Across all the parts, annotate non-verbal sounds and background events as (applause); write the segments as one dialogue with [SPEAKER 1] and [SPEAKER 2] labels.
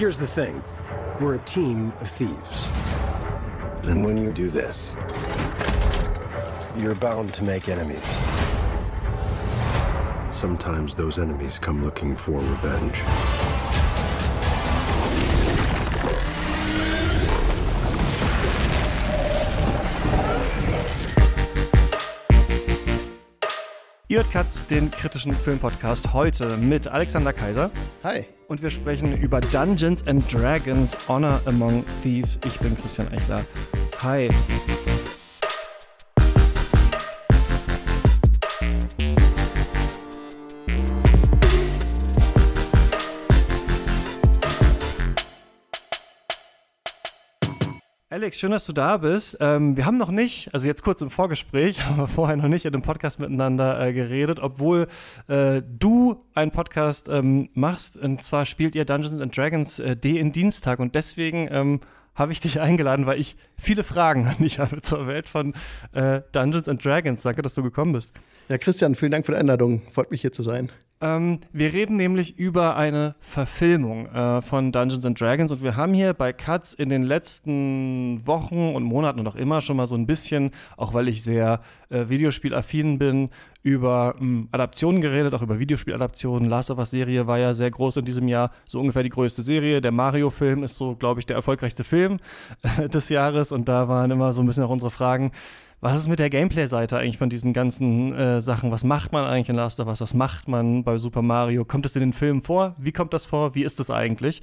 [SPEAKER 1] Here's the thing. We're a team of thieves. And when you do this, you're bound to make enemies. Sometimes those enemies come looking for revenge.
[SPEAKER 2] Ihr hört Katz, den kritischen Filmpodcast, heute mit Alexander Kaiser.
[SPEAKER 3] Hi.
[SPEAKER 2] Und wir sprechen über Dungeons and Dragons Honor Among Thieves. Ich bin Christian Eichler. Hi. Alex, schön, dass du da bist. Ähm, wir haben noch nicht, also jetzt kurz im Vorgespräch, (laughs) aber vorher noch nicht in dem Podcast miteinander äh, geredet, obwohl äh, du einen Podcast ähm, machst. Und zwar spielt ihr Dungeons and Dragons äh, D in Dienstag. Und deswegen ähm, habe ich dich eingeladen, weil ich viele Fragen an dich habe zur Welt von äh, Dungeons and Dragons. Danke, dass du gekommen bist.
[SPEAKER 3] Ja, Christian, vielen Dank für die Einladung. Freut mich hier zu sein.
[SPEAKER 2] Ähm, wir reden nämlich über eine Verfilmung äh, von Dungeons and Dragons und wir haben hier bei Katz in den letzten Wochen und Monaten und auch immer schon mal so ein bisschen, auch weil ich sehr äh, Videospielaffin bin, über ähm, Adaptionen geredet, auch über Videospieladaptionen. Last of Us Serie war ja sehr groß in diesem Jahr, so ungefähr die größte Serie. Der Mario-Film ist so, glaube ich, der erfolgreichste Film (laughs) äh, des Jahres und da waren immer so ein bisschen auch unsere Fragen was ist mit der Gameplay-Seite eigentlich von diesen ganzen äh, Sachen? Was macht man eigentlich in Last of Us? Was macht man bei Super Mario? Kommt es in den Filmen vor? Wie kommt das vor? Wie ist das eigentlich?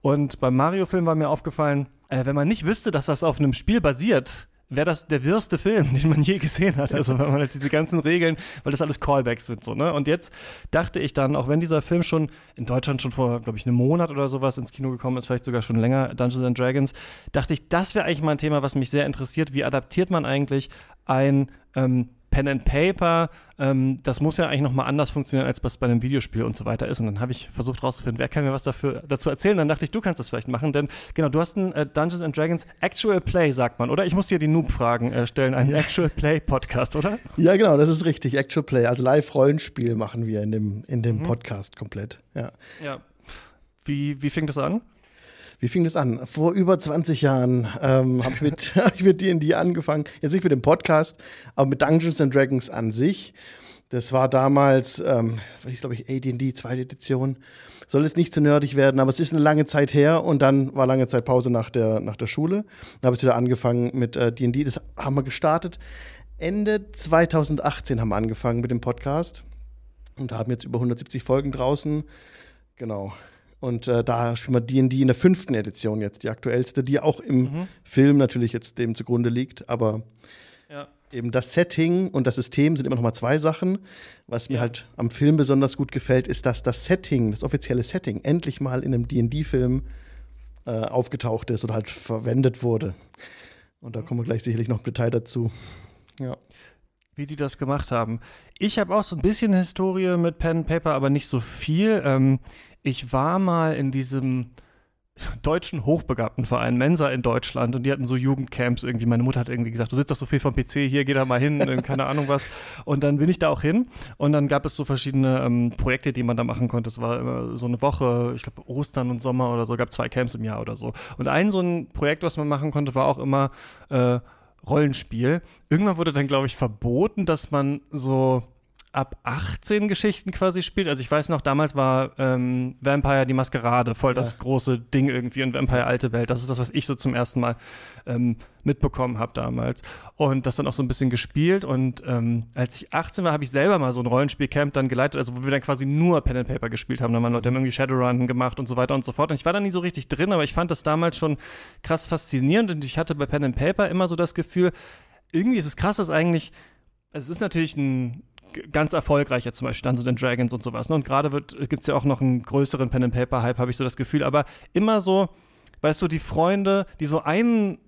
[SPEAKER 2] Und beim Mario-Film war mir aufgefallen, äh, wenn man nicht wüsste, dass das auf einem Spiel basiert, wäre das der wirste Film, (laughs) den man je gesehen hat. Also wenn man halt diese ganzen Regeln, weil das alles Callbacks sind so, ne? Und jetzt dachte ich dann, auch wenn dieser Film schon in Deutschland schon vor, glaube ich, einem Monat oder sowas ins Kino gekommen ist, vielleicht sogar schon länger, Dungeons and Dragons, dachte ich, das wäre eigentlich mal ein Thema, was mich sehr interessiert. Wie adaptiert man eigentlich ein ähm, Pen and Paper, ähm, das muss ja eigentlich nochmal anders funktionieren, als was bei einem Videospiel und so weiter ist. Und dann habe ich versucht rauszufinden, wer kann mir was dafür, dazu erzählen. Dann dachte ich, du kannst das vielleicht machen, denn genau, du hast ein äh, Dungeons and Dragons Actual Play, sagt man, oder? Ich muss dir die Noob-Fragen äh, stellen, einen Actual Play-Podcast, oder?
[SPEAKER 3] Ja, genau, das ist richtig. Actual Play, also Live-Rollenspiel machen wir in dem, in dem mhm. Podcast komplett. Ja.
[SPEAKER 2] ja. Wie, wie fing das an?
[SPEAKER 3] Wie fing das an? Vor über 20 Jahren ähm, habe ich mit hab ich mit (laughs) D&D angefangen. Jetzt nicht mit dem Podcast, aber mit Dungeons and Dragons an sich. Das war damals, ähm, ich glaube ich, AD&D, zweite Edition. Soll jetzt nicht zu nerdig werden, aber es ist eine lange Zeit her und dann war lange Zeit Pause nach der, nach der Schule. Dann habe ich wieder angefangen mit D&D. Äh, das haben wir gestartet. Ende 2018 haben wir angefangen mit dem Podcast und haben jetzt über 170 Folgen draußen. Genau. Und äh, da spielen wir D&D in der fünften Edition jetzt, die aktuellste, die auch im mhm. Film natürlich jetzt dem zugrunde liegt. Aber ja. eben das Setting und das System sind immer noch mal zwei Sachen. Was mir ja. halt am Film besonders gut gefällt, ist, dass das Setting, das offizielle Setting, endlich mal in einem D&D-Film äh, aufgetaucht ist oder halt verwendet wurde. Und da kommen wir gleich sicherlich noch im Detail dazu. Ja
[SPEAKER 2] wie die das gemacht haben. Ich habe auch so ein bisschen Historie mit Pen Paper, aber nicht so viel. Ähm, ich war mal in diesem deutschen hochbegabten Verein Mensa in Deutschland und die hatten so Jugendcamps irgendwie. Meine Mutter hat irgendwie gesagt, du sitzt doch so viel vom PC, hier geh da mal hin, keine Ahnung was. Und dann bin ich da auch hin und dann gab es so verschiedene ähm, Projekte, die man da machen konnte. Es war immer so eine Woche, ich glaube Ostern und Sommer oder so, gab zwei Camps im Jahr oder so. Und ein so ein Projekt, was man machen konnte, war auch immer äh, Rollenspiel. Irgendwann wurde dann, glaube ich, verboten, dass man so ab 18 Geschichten quasi spielt. Also ich weiß noch, damals war ähm, Vampire die Maskerade voll das ja. große Ding irgendwie und Vampire Alte Welt. Das ist das, was ich so zum ersten Mal ähm, mitbekommen habe damals. Und das dann auch so ein bisschen gespielt. Und ähm, als ich 18 war, habe ich selber mal so ein Rollenspielcamp dann geleitet, also wo wir dann quasi nur Pen and Paper gespielt haben. Da waren Leute haben irgendwie Shadowrun gemacht und so weiter und so fort. Und ich war da nie so richtig drin, aber ich fand das damals schon krass faszinierend und ich hatte bei Pen and Paper immer so das Gefühl, irgendwie ist es krass, dass eigentlich es ist natürlich ein ganz erfolgreich, jetzt zum Beispiel Dungeons and Dragons und sowas. Ne? Und gerade gibt es ja auch noch einen größeren Pen-and-Paper-Hype, habe ich so das Gefühl. Aber immer so, weißt du, die Freunde, die so einen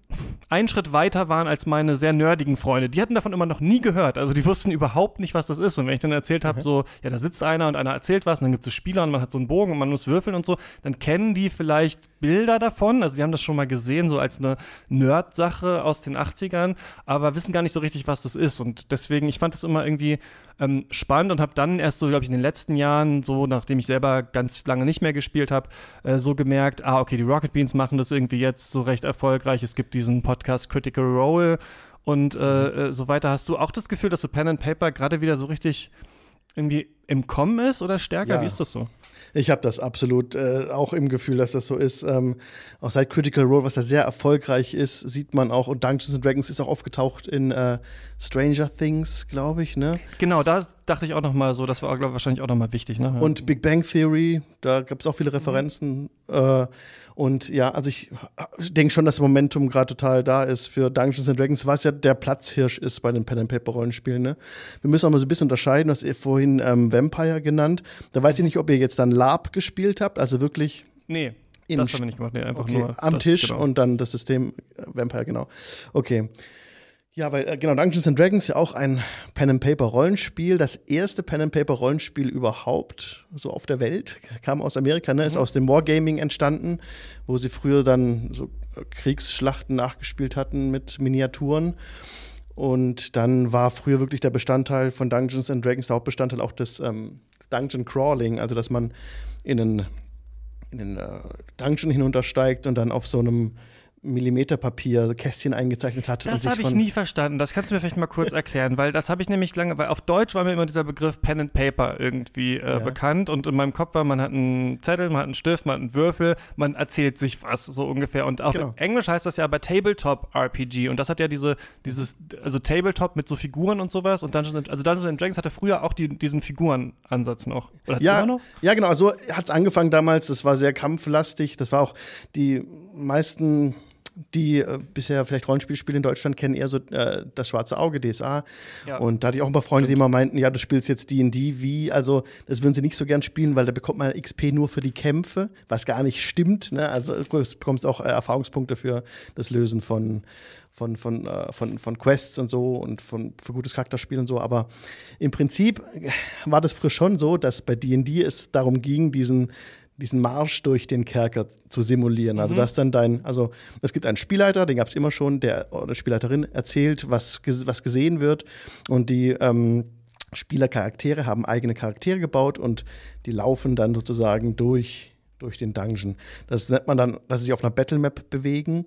[SPEAKER 2] einen Schritt weiter waren als meine sehr nerdigen Freunde. Die hatten davon immer noch nie gehört. Also die wussten überhaupt nicht, was das ist. Und wenn ich dann erzählt habe, mhm. so, ja, da sitzt einer und einer erzählt was und dann gibt es Spieler und man hat so einen Bogen und man muss würfeln und so, dann kennen die vielleicht Bilder davon. Also die haben das schon mal gesehen, so als eine Nerd-Sache aus den 80ern, aber wissen gar nicht so richtig, was das ist. Und deswegen, ich fand das immer irgendwie ähm, spannend und habe dann erst so, glaube ich, in den letzten Jahren, so nachdem ich selber ganz lange nicht mehr gespielt habe, äh, so gemerkt, ah, okay, die Rocket Beans machen das irgendwie jetzt so recht erfolgreich. Es gibt diesen Podcast Critical Role und äh, mhm. äh, so weiter. Hast du auch das Gefühl, dass so Pen and Paper gerade wieder so richtig irgendwie im Kommen ist oder stärker? Ja. Wie ist das so?
[SPEAKER 3] Ich habe das absolut äh, auch im Gefühl, dass das so ist. Ähm, auch seit Critical Role, was da sehr erfolgreich ist, sieht man auch, und Dungeons and Dragons ist auch aufgetaucht in äh, Stranger Things, glaube ich, ne?
[SPEAKER 2] Genau, da dachte ich auch noch mal so, das war, glaube ich, wahrscheinlich auch noch mal wichtig, ne?
[SPEAKER 3] Und Big Bang Theory, da gab es auch viele Referenzen. Mhm. Äh, und ja, also ich denke schon, dass Momentum gerade total da ist für Dungeons and Dragons, was ja der Platzhirsch ist bei den Pen and Paper Rollenspielen. Ne? Wir müssen auch mal so ein bisschen unterscheiden, du hast ihr vorhin ähm, Vampire genannt. Da weiß ich nicht, ob ihr jetzt dann Lab gespielt habt, also wirklich.
[SPEAKER 2] Nee. das haben wir nicht gemacht, nee, einfach
[SPEAKER 3] okay,
[SPEAKER 2] nur.
[SPEAKER 3] Am das, Tisch genau. und dann das System äh, Vampire, genau. Okay. Ja, weil äh, genau, Dungeons and Dragons ja auch ein Pen and Paper Rollenspiel, das erste Pen and Paper Rollenspiel überhaupt so auf der Welt, kam aus Amerika, ne, ist mhm. aus dem Wargaming entstanden, wo sie früher dann so Kriegsschlachten nachgespielt hatten mit Miniaturen. Und dann war früher wirklich der Bestandteil von Dungeons and Dragons, der Hauptbestandteil auch des ähm, Dungeon Crawling, also dass man in einen, in einen äh, Dungeon hinuntersteigt und dann auf so einem Millimeterpapier, so Kästchen eingezeichnet hat.
[SPEAKER 2] Das habe ich nie verstanden. Das kannst du mir vielleicht mal kurz (laughs) erklären, weil das habe ich nämlich lange, weil auf Deutsch war mir immer dieser Begriff Pen and Paper irgendwie äh, ja. bekannt und in meinem Kopf war, man hat einen Zettel, man hat einen Stift, man hat einen Würfel, man erzählt sich was so ungefähr. Und auf genau. Englisch heißt das ja aber Tabletop RPG und das hat ja diese, dieses, also Tabletop mit so Figuren und sowas und Dungeons, also Dungeons Dragons hatte früher auch die, diesen Figurenansatz noch.
[SPEAKER 3] Oder ja, immer noch? ja, genau. So hat es angefangen damals. Das war sehr kampflastig. Das war auch die meisten die äh, bisher vielleicht Rollenspielspiele in Deutschland kennen, eher so äh, das schwarze Auge, DSA. Ja. Und da hatte ich auch ein paar Freunde, die immer meinten, ja, du spielst jetzt D&D, wie? Also das würden sie nicht so gern spielen, weil da bekommt man XP nur für die Kämpfe, was gar nicht stimmt. Ne? Also du bekommst auch äh, Erfahrungspunkte für das Lösen von von, von, äh, von, von Quests und so und von, für gutes Charakterspiel und so. Aber im Prinzip war das früher schon so, dass bei D&D es darum ging, diesen diesen Marsch durch den Kerker zu simulieren. Also, mhm. das dann dein, also es gibt einen Spielleiter, den gab es immer schon, der oder Spielleiterin erzählt, was, was gesehen wird. Und die ähm, Spielercharaktere haben eigene Charaktere gebaut und die laufen dann sozusagen durch, durch den Dungeon. Das nennt man dann, dass sie sich auf einer Battlemap bewegen.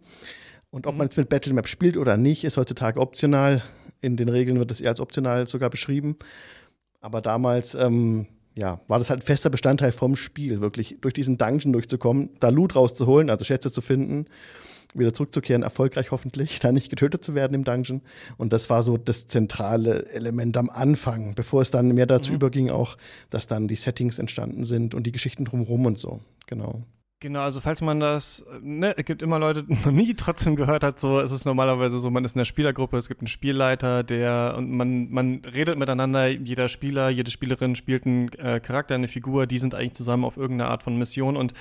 [SPEAKER 3] Und ob mhm. man jetzt mit Battlemap spielt oder nicht, ist heutzutage optional. In den Regeln wird das eher als optional sogar beschrieben. Aber damals ähm, ja, war das halt ein fester Bestandteil vom Spiel, wirklich durch diesen Dungeon durchzukommen, da Loot rauszuholen, also Schätze zu finden, wieder zurückzukehren, erfolgreich hoffentlich, (laughs) da nicht getötet zu werden im Dungeon. Und das war so das zentrale Element am Anfang, bevor es dann mehr dazu mhm. überging, auch, dass dann die Settings entstanden sind und die Geschichten drumherum und so. Genau.
[SPEAKER 2] Genau, also falls man das, ne, es gibt immer Leute, die noch nie trotzdem gehört hat, so ist es normalerweise so, man ist in der Spielergruppe, es gibt einen Spielleiter, der und man, man redet miteinander, jeder Spieler, jede Spielerin spielt einen äh, Charakter, eine Figur, die sind eigentlich zusammen auf irgendeine Art von Mission und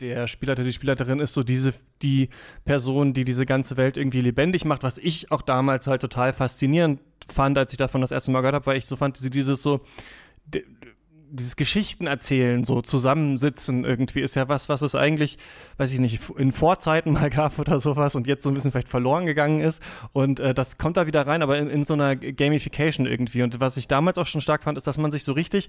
[SPEAKER 2] der Spielleiter, die Spielleiterin ist so diese, die Person, die diese ganze Welt irgendwie lebendig macht, was ich auch damals halt total faszinierend fand, als ich davon das erste Mal gehört habe, weil ich so fand, dieses so, dieses Geschichten erzählen, so zusammensitzen irgendwie, ist ja was, was es eigentlich, weiß ich nicht, in Vorzeiten mal gab oder sowas und jetzt so ein bisschen vielleicht verloren gegangen ist. Und äh, das kommt da wieder rein, aber in, in so einer Gamification irgendwie. Und was ich damals auch schon stark fand, ist, dass man sich so richtig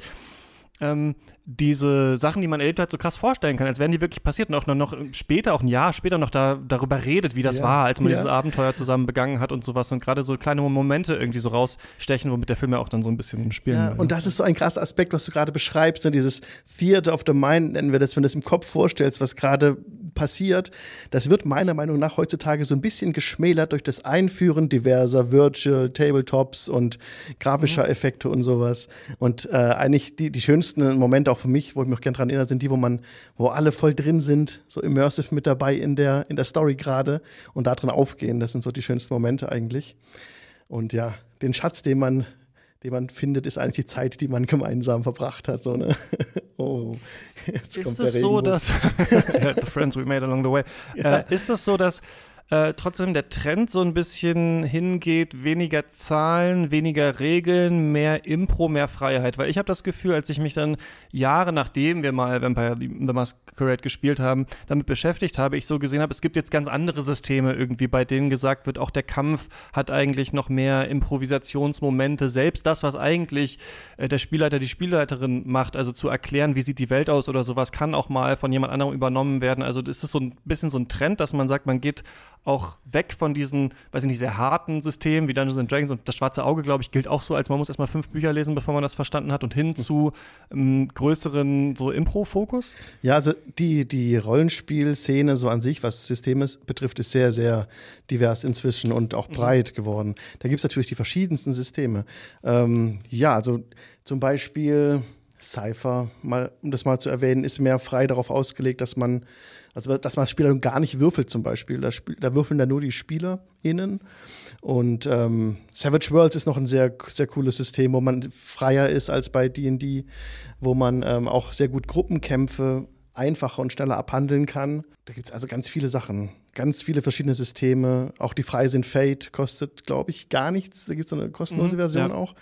[SPEAKER 2] ähm, diese Sachen, die man erlebt hat, so krass vorstellen kann, als wären die wirklich passiert und auch noch, noch später, auch ein Jahr später noch da, darüber redet, wie das ja, war, als man ja. dieses Abenteuer zusammen begangen hat und sowas und gerade so kleine Momente irgendwie so rausstechen, womit der Film ja auch dann so ein bisschen spielen ja,
[SPEAKER 3] will. Und das ist so ein krasser Aspekt, was du gerade beschreibst, ne? dieses Theater of the Mind nennen wir das, wenn du das im Kopf vorstellst, was gerade passiert, das wird meiner Meinung nach heutzutage so ein bisschen geschmälert durch das Einführen diverser Virtual Tabletops und grafischer mhm. Effekte und sowas. Und äh, eigentlich die, die schönsten Momente auch für mich, wo ich mich auch gerne dran erinnere, sind die, wo man, wo alle voll drin sind, so immersive mit dabei in der, in der Story gerade und da drin aufgehen. Das sind so die schönsten Momente eigentlich. Und ja, den Schatz, den man den man findet, ist eigentlich die Zeit, die man gemeinsam verbracht hat. So, ne? (laughs) Oh,
[SPEAKER 2] jetzt ist kommt der so, dass (laughs) The Friends We Made Along the Way. Ja. Äh, ist das so, dass äh, trotzdem der Trend so ein bisschen hingeht, weniger Zahlen, weniger Regeln, mehr Impro, mehr Freiheit. Weil ich habe das Gefühl, als ich mich dann Jahre nachdem wir mal Vampire the Masquerade gespielt haben, damit beschäftigt habe, ich so gesehen habe, es gibt jetzt ganz andere Systeme irgendwie, bei denen gesagt wird, auch der Kampf hat eigentlich noch mehr Improvisationsmomente. Selbst das, was eigentlich äh, der Spielleiter, die Spielleiterin macht, also zu erklären, wie sieht die Welt aus oder sowas, kann auch mal von jemand anderem übernommen werden. Also das ist so ein bisschen so ein Trend, dass man sagt, man geht auch weg von diesen, weiß ich nicht, sehr harten Systemen wie Dungeons and Dragons und das schwarze Auge, glaube ich, gilt auch so, als man muss erstmal fünf Bücher lesen, bevor man das verstanden hat und hin zu ähm, größeren so Impro-Fokus?
[SPEAKER 3] Ja, also die, die Rollenspielszene so an sich, was Systeme betrifft, ist sehr, sehr divers inzwischen und auch mhm. breit geworden. Da gibt es natürlich die verschiedensten Systeme. Ähm, ja, also zum Beispiel Cypher, mal, um das mal zu erwähnen, ist mehr frei darauf ausgelegt, dass man also, dass man als Spieler gar nicht würfelt zum Beispiel. Da, da würfeln dann nur die SpielerInnen. Und ähm, Savage Worlds ist noch ein sehr, sehr cooles System, wo man freier ist als bei D&D, wo man ähm, auch sehr gut Gruppenkämpfe einfacher und schneller abhandeln kann. Da gibt es also ganz viele Sachen, ganz viele verschiedene Systeme. Auch die frei sind Fate kostet, glaube ich, gar nichts. Da gibt es eine kostenlose mhm, Version ja. auch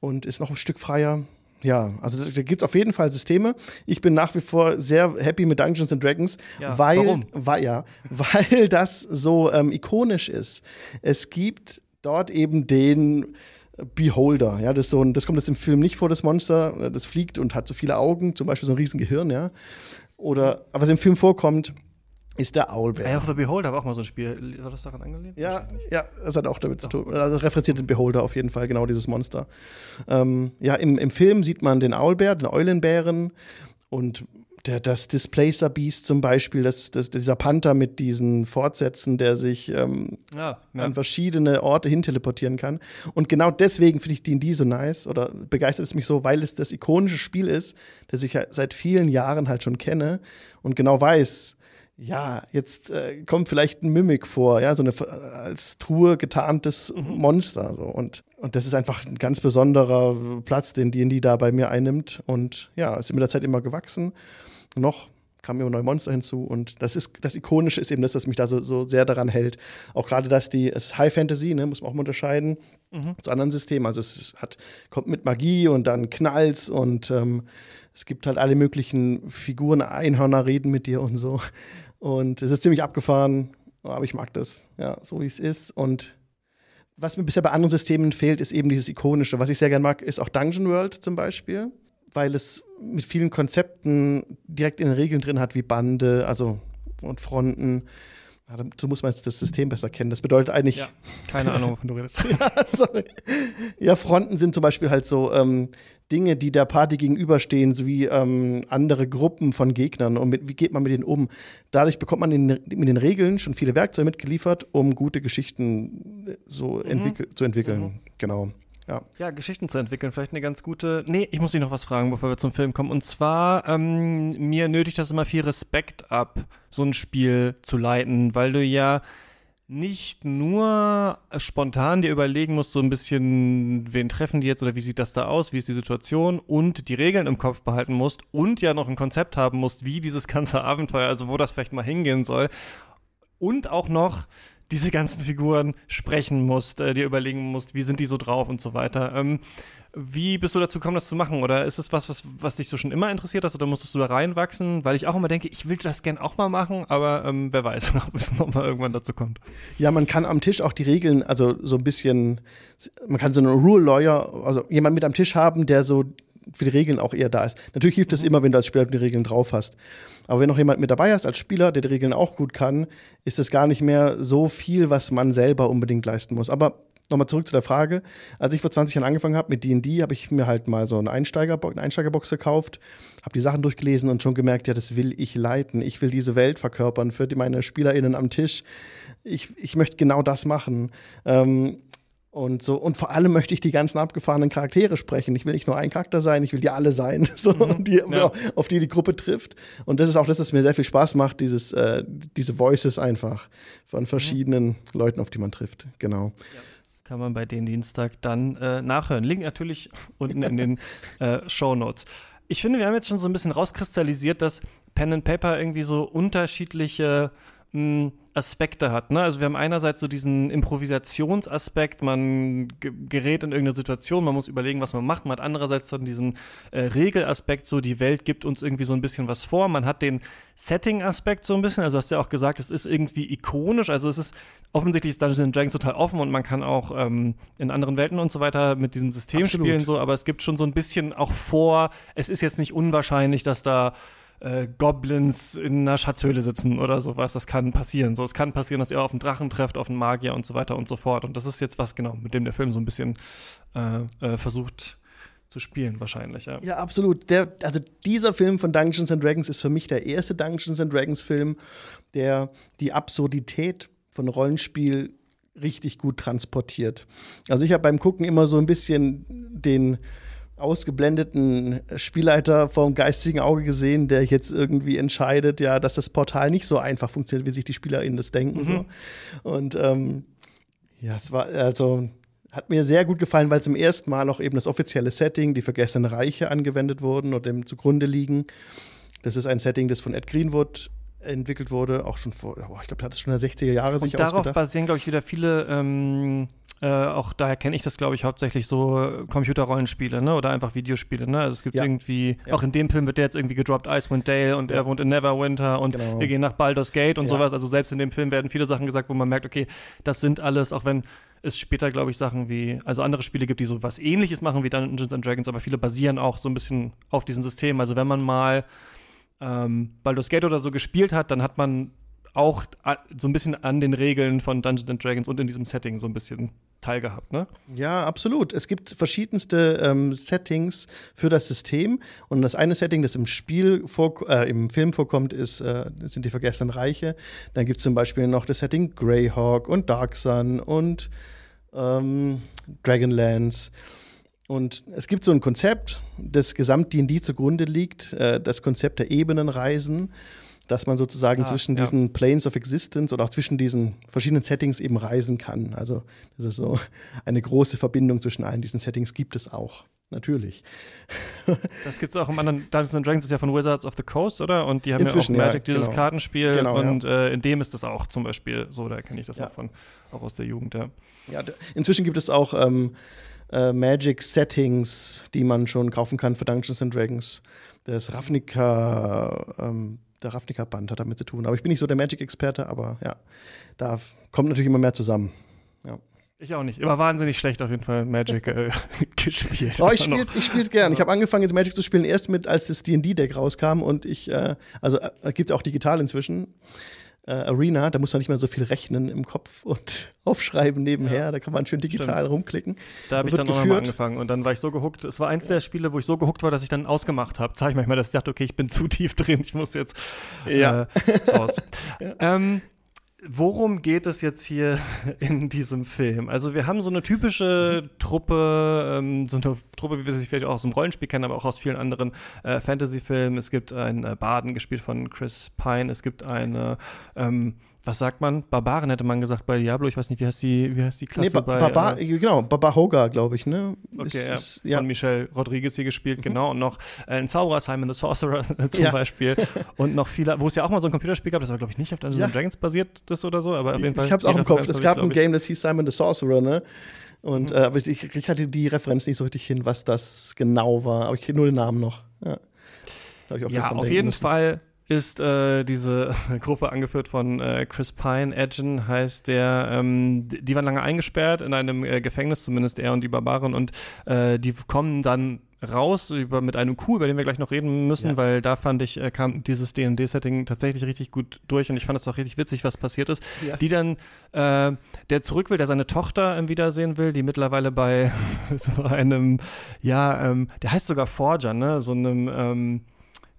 [SPEAKER 3] und ist noch ein Stück freier. Ja, also da gibt es auf jeden Fall Systeme. Ich bin nach wie vor sehr happy mit Dungeons and Dragons, ja, weil, warum? Weil, ja, weil (laughs) das so ähm, ikonisch ist. Es gibt dort eben den Beholder, ja, das, so ein, das kommt jetzt im Film nicht vor, das Monster, das fliegt und hat so viele Augen, zum Beispiel so ein Riesengehirn, ja. Oder, aber was im Film vorkommt, ist der Owlbear.
[SPEAKER 2] Eye of the Beholder war auch mal so ein Spiel. War das daran angelehnt?
[SPEAKER 3] Ja, ja, das hat auch damit zu tun. Also referenziert den Beholder auf jeden Fall, genau dieses Monster. Ähm, ja, im, im Film sieht man den Owlbear, den Eulenbären und der, das Displacer Beast zum Beispiel, das, das, dieser Panther mit diesen Fortsätzen, der sich ähm, ja, ja. an verschiedene Orte hin teleportieren kann. Und genau deswegen finde ich D&D so nice oder begeistert es mich so, weil es das ikonische Spiel ist, das ich ja seit vielen Jahren halt schon kenne und genau weiß, ja, jetzt äh, kommt vielleicht ein Mimik vor, ja, so eine als Truhe getarntes mhm. Monster. So. Und, und das ist einfach ein ganz besonderer Platz, den D&D da bei mir einnimmt. Und ja, ist mit der Zeit immer gewachsen. Noch kamen immer neue Monster hinzu und das ist das Ikonische ist eben das, was mich da so, so sehr daran hält. Auch gerade, dass die es ist High Fantasy, ne, muss man auch mal unterscheiden mhm. zu anderen Systemen. Also es hat kommt mit Magie und dann Knalls und ähm, es gibt halt alle möglichen Figuren, Einhörner reden mit dir und so. Und es ist ziemlich abgefahren, aber ich mag das, ja, so wie es ist. Und was mir bisher bei anderen Systemen fehlt, ist eben dieses Ikonische. Was ich sehr gerne mag, ist auch Dungeon World zum Beispiel, weil es mit vielen Konzepten direkt in den Regeln drin hat, wie Bande, also und Fronten. Ja, dazu muss man jetzt das System besser kennen. Das bedeutet eigentlich. Ja,
[SPEAKER 2] keine Ahnung, wovon du redest. (laughs)
[SPEAKER 3] ja, sorry. Ja, Fronten sind zum Beispiel halt so ähm, Dinge, die der Party gegenüberstehen, sowie ähm, andere Gruppen von Gegnern. Und mit, wie geht man mit denen um? Dadurch bekommt man in, mit den Regeln schon viele Werkzeuge mitgeliefert, um gute Geschichten äh, so mhm. entwick zu entwickeln. Mhm. Genau. Ja.
[SPEAKER 2] ja, Geschichten zu entwickeln, vielleicht eine ganz gute. Nee, ich muss dich noch was fragen, bevor wir zum Film kommen. Und zwar, ähm, mir nötigt das immer viel Respekt ab, so ein Spiel zu leiten, weil du ja nicht nur spontan dir überlegen musst, so ein bisschen, wen treffen die jetzt oder wie sieht das da aus, wie ist die Situation und die Regeln im Kopf behalten musst und ja noch ein Konzept haben musst, wie dieses ganze Abenteuer, also wo das vielleicht mal hingehen soll. Und auch noch diese ganzen Figuren sprechen musst, äh, dir überlegen musst, wie sind die so drauf und so weiter. Ähm, wie bist du dazu gekommen, das zu machen? Oder ist es was, was, was dich so schon immer interessiert hast oder musstest du da reinwachsen? Weil ich auch immer denke, ich will das gern auch mal machen, aber ähm, wer weiß, (laughs) ob es nochmal irgendwann dazu kommt.
[SPEAKER 3] Ja, man kann am Tisch auch die Regeln, also so ein bisschen, man kann so einen Rule Lawyer, also jemand mit am Tisch haben, der so für die Regeln auch eher da ist. Natürlich hilft es mhm. immer, wenn du als Spieler die Regeln drauf hast. Aber wenn noch jemand mit dabei hast als Spieler, der die Regeln auch gut kann, ist es gar nicht mehr so viel, was man selber unbedingt leisten muss. Aber nochmal zurück zu der Frage. Als ich vor 20 Jahren angefangen habe mit D&D, habe ich mir halt mal so eine, Einsteigerbo eine Einsteigerbox gekauft, habe die Sachen durchgelesen und schon gemerkt, ja, das will ich leiten. Ich will diese Welt verkörpern für meine SpielerInnen am Tisch. Ich, ich möchte genau das machen. Ähm, und so, und vor allem möchte ich die ganzen abgefahrenen Charaktere sprechen. Ich will nicht nur ein Charakter sein, ich will die alle sein, (laughs) so, mhm. die, ja. auf die die Gruppe trifft. Und das ist auch das, was mir sehr viel Spaß macht, dieses, äh, diese Voices einfach von verschiedenen mhm. Leuten, auf die man trifft. Genau. Ja.
[SPEAKER 2] Kann man bei den Dienstag dann äh, nachhören. Link natürlich (laughs) unten in den äh, Show Notes. Ich finde, wir haben jetzt schon so ein bisschen rauskristallisiert, dass Pen and Paper irgendwie so unterschiedliche mh, hm, Aspekte hat. Ne? Also wir haben einerseits so diesen Improvisationsaspekt, man gerät in irgendeine Situation, man muss überlegen, was man macht. Man hat andererseits dann diesen äh, Regelaspekt, so die Welt gibt uns irgendwie so ein bisschen was vor. Man hat den Setting-Aspekt so ein bisschen, also hast du ja auch gesagt, es ist irgendwie ikonisch, also es ist offensichtlich ist Dungeons Dragons total offen und man kann auch ähm, in anderen Welten und so weiter mit diesem System Absolut. spielen, so, aber es gibt schon so ein bisschen auch vor, es ist jetzt nicht unwahrscheinlich, dass da äh, Goblins in einer Schatzhöhle sitzen oder sowas. Das kann passieren. So, es kann passieren, dass ihr auf einen Drachen trefft, auf einen Magier und so weiter und so fort. Und das ist jetzt was, genau, mit dem der Film so ein bisschen äh, äh, versucht zu spielen, wahrscheinlich, ja.
[SPEAKER 3] Ja, absolut. Der, also dieser Film von Dungeons and Dragons ist für mich der erste Dungeons and Dragons Film, der die Absurdität von Rollenspiel richtig gut transportiert. Also ich habe beim Gucken immer so ein bisschen den ausgeblendeten Spielleiter vom geistigen Auge gesehen, der jetzt irgendwie entscheidet, ja, dass das Portal nicht so einfach funktioniert, wie sich die SpielerInnen das denken. Mhm. So. Und ähm, ja, es war also hat mir sehr gut gefallen, weil zum ersten Mal auch eben das offizielle Setting, die vergessenen Reiche angewendet wurden und dem zugrunde liegen. Das ist ein Setting, das von Ed Greenwood entwickelt wurde, auch schon vor, oh, ich glaube, der hat es schon in den 60er Jahren sich
[SPEAKER 2] darauf ausgedacht. basieren, glaube ich, wieder viele ähm äh, auch daher kenne ich das, glaube ich, hauptsächlich so Computerrollenspiele, ne? Oder einfach Videospiele, ne? Also es gibt ja. irgendwie, ja. auch in dem Film wird der jetzt irgendwie gedroppt, Icewind Dale und ja. er wohnt in Neverwinter und genau. wir gehen nach Baldur's Gate und sowas. Also selbst in dem Film werden viele Sachen gesagt, wo man merkt, okay, das sind alles, auch wenn es später, glaube ich, Sachen wie, also andere Spiele gibt, die so was ähnliches machen wie Dungeons and Dragons, aber viele basieren auch so ein bisschen auf diesem System. Also wenn man mal ähm, Baldur's Gate oder so gespielt hat, dann hat man auch so ein bisschen an den Regeln von Dungeons and Dragons und in diesem Setting so ein bisschen teilgehabt, ne?
[SPEAKER 3] Ja, absolut. Es gibt verschiedenste ähm, Settings für das System. Und das eine Setting, das im Spiel vor, äh, im Film vorkommt, ist, äh, sind die Vergessenen Reiche. Dann gibt es zum Beispiel noch das Setting Greyhawk und Dark Sun und ähm, Dragonlance. Und es gibt so ein Konzept, das Gesamt-D&D zugrunde liegt, äh, das Konzept der Ebenenreisen dass man sozusagen ah, zwischen ja. diesen Planes of Existence oder auch zwischen diesen verschiedenen Settings eben reisen kann. Also das ist so eine große Verbindung zwischen allen diesen Settings gibt es auch. Natürlich. (laughs)
[SPEAKER 2] Das gibt es auch im anderen Dungeons Dragons ist ja von Wizards of the Coast, oder? Und die haben Inzwischen, ja auch Magic, ja, dieses genau. Kartenspiel. Genau, und ja. äh, in dem ist das auch zum Beispiel so, da kenne ich das auch von, auch aus der Jugend, ja.
[SPEAKER 3] Ja, inzwischen gibt es auch ähm, äh, Magic-Settings, die man schon kaufen kann für Dungeons and Dragons. Das Ravnica ähm, der Ravnica-Band hat damit zu tun. Aber ich bin nicht so der Magic-Experte, aber ja, da kommt natürlich immer mehr zusammen. Ja.
[SPEAKER 2] Ich auch nicht. Immer wahnsinnig schlecht auf jeden Fall Magic äh, (laughs) gespielt.
[SPEAKER 3] Oh, ich spiele es ich spiel's gern. Ich habe angefangen, jetzt Magic zu spielen, erst mit, als das D&D-Deck rauskam und ich, äh, also äh, gibt es auch digital inzwischen äh, Arena, da muss man nicht mehr so viel rechnen im Kopf und (laughs) aufschreiben nebenher. Ja. Da kann man schön digital Stimmt. rumklicken.
[SPEAKER 2] Da habe ich dann auch mal angefangen und dann war ich so gehuckt. Es war eins der Spiele, wo ich so gehuckt war, dass ich dann ausgemacht habe. Zeige ich manchmal, dass ich dachte, okay, ich bin (laughs) zu tief drin, ich muss jetzt ja. äh, raus. (laughs) ja. Ähm, Worum geht es jetzt hier (laughs) in diesem Film? Also wir haben so eine typische Truppe, ähm, so eine Truppe, wie wir sie vielleicht auch aus dem Rollenspiel kennen, aber auch aus vielen anderen äh, Fantasy-Filmen. Es gibt einen äh, Baden, gespielt von Chris Pine. Es gibt eine ähm, was sagt man? Barbaren hätte man gesagt bei Diablo. Ich weiß nicht, wie heißt die, wie heißt die Klasse nee, ba bei.
[SPEAKER 3] Barbar, äh, genau, Barbahoga, glaube ich, ne?
[SPEAKER 2] Okay, ist, ja. Ist, ja. Von Michelle Rodriguez hier gespielt, mhm. genau. Und noch äh, ein Zauberer, Simon the Sorcerer (laughs) zum ja. Beispiel. (laughs) Und noch viele, wo es ja auch mal so ein Computerspiel gab, das war, glaube ich, nicht auf Dungeons ja. Dragons basiert, das oder so, aber auf jeden Fall.
[SPEAKER 3] Ich habe es auch im Kopf. Es gab ein Game, das hieß Simon the Sorcerer, ne? Und, mhm. äh, aber ich, ich, hatte die Referenz nicht so richtig hin, was das genau war. Aber ich kriege nur den Namen noch. Ja,
[SPEAKER 2] ja auf jeden müssen. Fall ist äh, diese (laughs) Gruppe angeführt von äh, Chris Pine. Edgen heißt der. Ähm, die waren lange eingesperrt in einem äh, Gefängnis, zumindest er und die Barbaren. Und äh, die kommen dann raus über, mit einem Coup, über den wir gleich noch reden müssen, ja. weil da fand ich, äh, kam dieses D&D-Setting tatsächlich richtig gut durch und ich fand es auch richtig witzig, was passiert ist. Ja. Die dann, äh, der zurück will, der seine Tochter wiedersehen will, die mittlerweile bei (laughs) so einem, ja, ähm, der heißt sogar Forger, ne, so einem, ähm,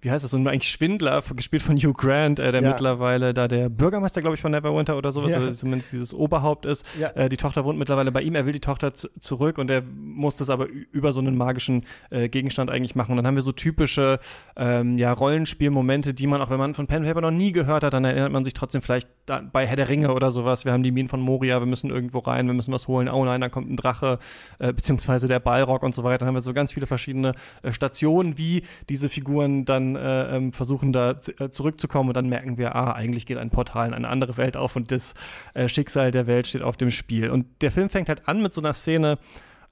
[SPEAKER 2] wie heißt das, so ein eigentlich Schwindler, gespielt von Hugh Grant, äh, der ja. mittlerweile da der Bürgermeister, glaube ich, von Neverwinter oder sowas, ja. oder zumindest dieses Oberhaupt ist. Ja. Äh, die Tochter wohnt mittlerweile bei ihm, er will die Tochter zurück und er muss das aber über so einen magischen äh, Gegenstand eigentlich machen. Und dann haben wir so typische ähm, ja, Rollenspielmomente, die man, auch wenn man von Pen Paper noch nie gehört hat, dann erinnert man sich trotzdem vielleicht bei Herr der Ringe oder sowas. Wir haben die Minen von Moria, wir müssen irgendwo rein, wir müssen was holen. Oh nein, da kommt ein Drache, äh, beziehungsweise der Ballrock und so weiter. Dann haben wir so ganz viele verschiedene äh, Stationen, wie diese Figuren dann äh, ähm, versuchen da äh, zurückzukommen und dann merken wir, ah, eigentlich geht ein Portal in eine andere Welt auf und das äh, Schicksal der Welt steht auf dem Spiel. Und der Film fängt halt an mit so einer Szene,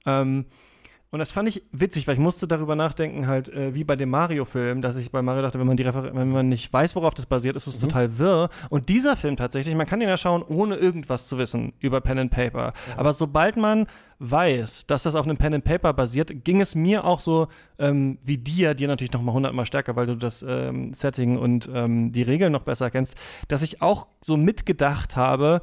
[SPEAKER 2] ähm, und das fand ich witzig, weil ich musste darüber nachdenken, halt äh, wie bei dem Mario-Film, dass ich bei Mario dachte, wenn man, die Refer wenn man nicht weiß, worauf das basiert, ist es mhm. total wirr. Und dieser Film tatsächlich, man kann den ja schauen, ohne irgendwas zu wissen über Pen and Paper. Ja. Aber sobald man weiß, dass das auf einem Pen and Paper basiert, ging es mir auch so ähm, wie dir, dir natürlich noch mal hundertmal stärker, weil du das ähm, Setting und ähm, die Regeln noch besser kennst, dass ich auch so mitgedacht habe,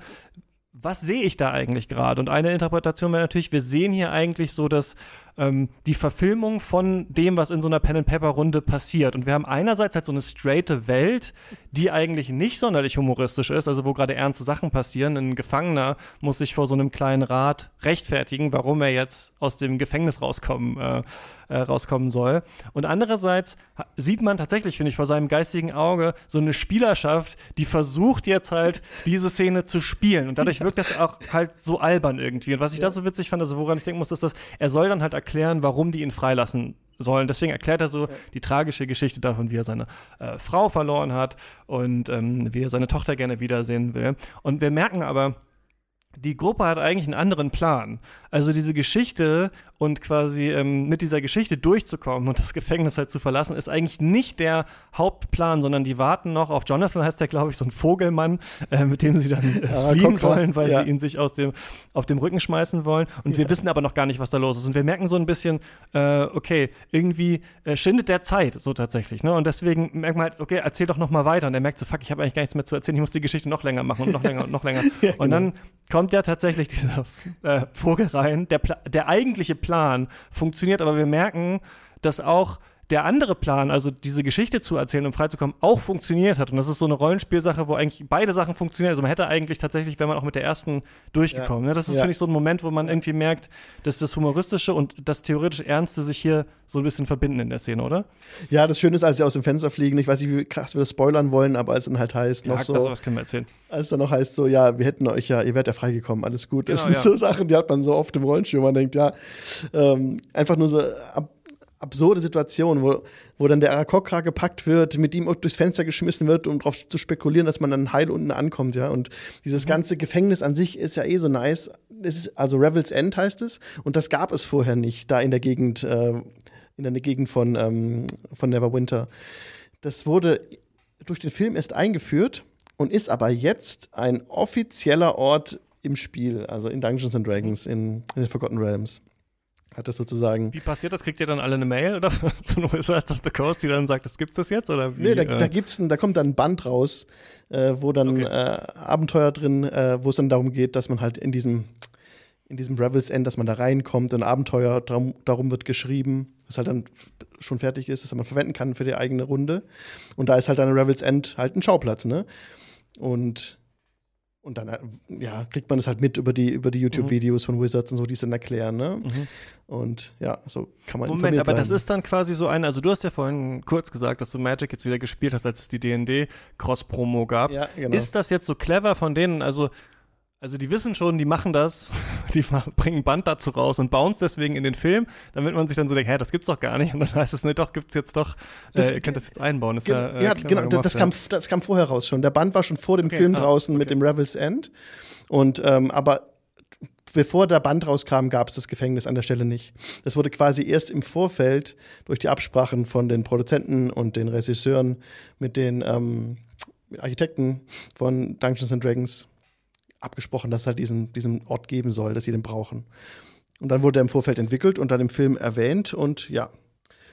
[SPEAKER 2] was sehe ich da eigentlich gerade? Und eine Interpretation wäre natürlich, wir sehen hier eigentlich so, dass ähm, die Verfilmung von dem, was in so einer Pen-and-Paper-Runde passiert. Und wir haben einerseits halt so eine straighte Welt, die eigentlich nicht sonderlich humoristisch ist, also wo gerade ernste Sachen passieren. Ein Gefangener muss sich vor so einem kleinen Rat rechtfertigen, warum er jetzt aus dem Gefängnis rauskommen, äh, äh, rauskommen soll. Und andererseits sieht man tatsächlich, finde ich, vor seinem geistigen Auge so eine Spielerschaft, die versucht jetzt halt diese Szene zu spielen. Und dadurch wirkt das auch halt so albern irgendwie. Und was ich ja. da so witzig fand, also woran ich denken muss, ist, dass er soll dann halt erklären, warum die ihn freilassen sollen. Deswegen erklärt er so ja. die tragische Geschichte davon, wie er seine äh, Frau verloren hat und ähm, wie er seine Tochter gerne wiedersehen will. Und wir merken aber, die Gruppe hat eigentlich einen anderen Plan. Also diese Geschichte und quasi ähm, mit dieser Geschichte durchzukommen und das Gefängnis halt zu verlassen, ist eigentlich nicht der Hauptplan, sondern die warten noch auf Jonathan, heißt der, glaube ich, so ein Vogelmann, äh, mit dem sie dann äh, ja, fliehen wollen, weil ja. sie ihn sich aus dem, auf dem Rücken schmeißen wollen. Und ja. wir wissen aber noch gar nicht, was da los ist. Und wir merken so ein bisschen, äh, okay, irgendwie äh, schindet der Zeit so tatsächlich. Ne? Und deswegen merkt man halt, okay, erzähl doch noch mal weiter. Und er merkt so, fuck, ich habe eigentlich gar nichts mehr zu erzählen, ich muss die Geschichte noch länger machen und noch länger und noch länger. (laughs) genau. Und dann kommt ja tatsächlich dieser äh, Vogel rein. Der, der eigentliche Plan funktioniert, aber wir merken, dass auch der andere Plan, also diese Geschichte zu erzählen und freizukommen, auch funktioniert hat. Und das ist so eine Rollenspielsache, wo eigentlich beide Sachen funktionieren. Also man hätte eigentlich tatsächlich, wenn man auch mit der ersten durchgekommen. Ja. Ne? Das ist, ja. finde ich, so ein Moment, wo man irgendwie merkt, dass das Humoristische und das theoretisch Ernste sich hier so ein bisschen verbinden in der Szene, oder?
[SPEAKER 3] Ja, das Schöne ist, als sie aus dem Fenster fliegen, ich weiß nicht, wie krass wir das spoilern wollen, aber als dann halt heißt,
[SPEAKER 2] ja, noch so. was können wir erzählen.
[SPEAKER 3] Als es dann noch heißt, so, ja, wir hätten euch ja, ihr werdet ja freigekommen, alles gut. Genau, das sind so Sachen, die hat man so oft im Rollenspiel, man denkt, ja, ähm, einfach nur so ab absurde Situation, wo, wo dann der Arakokra gepackt wird, mit ihm durchs Fenster geschmissen wird, um darauf zu spekulieren, dass man dann heil unten ankommt, ja. Und dieses mhm. ganze Gefängnis an sich ist ja eh so nice. Es ist, also Revel's End heißt es. Und das gab es vorher nicht, da in der Gegend, äh, in der Gegend von, ähm, von Neverwinter. Das wurde durch den Film erst eingeführt und ist aber jetzt ein offizieller Ort im Spiel, also in Dungeons and Dragons, in, in den Forgotten Realms hat das sozusagen.
[SPEAKER 2] Wie passiert das? Kriegt ihr dann alle eine Mail oder (laughs) von Wizards of the Coast, die dann sagt, das gibt's das jetzt? Oder wie,
[SPEAKER 3] nee, da, äh? da, gibt's ein, da kommt dann ein Band raus, äh, wo dann okay. äh, Abenteuer drin, äh, wo es dann darum geht, dass man halt in diesem, in diesem Revel's End, dass man da reinkommt, ein Abenteuer darum, darum wird geschrieben, das halt dann schon fertig ist, das man verwenden kann für die eigene Runde. Und da ist halt dann Revel's End halt ein Schauplatz, ne? Und und dann ja, kriegt man das halt mit über die, über die YouTube-Videos mhm. von Wizards und so, die es dann erklären. Ne? Mhm. Und ja, so kann man
[SPEAKER 2] Moment, aber das ist dann quasi so ein, also du hast ja vorhin kurz gesagt, dass du Magic jetzt wieder gespielt hast, als es die D&D-Cross-Promo gab. Ja, genau. Ist das jetzt so clever von denen, also also die wissen schon, die machen das, (laughs) die bringen Band dazu raus und bauen es deswegen in den Film, damit man sich dann so denkt, hä, das gibt's doch gar nicht. Und dann heißt es, ne, doch, gibt's jetzt doch, das, äh, ihr könnt das jetzt einbauen. Das
[SPEAKER 3] ja, äh, ja genau, gemacht, das, ja. kam, das kam vorher raus schon. Der Band war schon vor dem okay. Film ah, draußen okay. mit dem Revel's End. Und ähm, aber bevor der Band rauskam, gab es das Gefängnis an der Stelle nicht. Das wurde quasi erst im Vorfeld durch die Absprachen von den Produzenten und den Regisseuren mit den ähm, Architekten von Dungeons and Dragons abgesprochen, dass es halt diesen, diesen Ort geben soll, dass sie den brauchen. Und dann wurde er im Vorfeld entwickelt und dann im Film erwähnt und ja,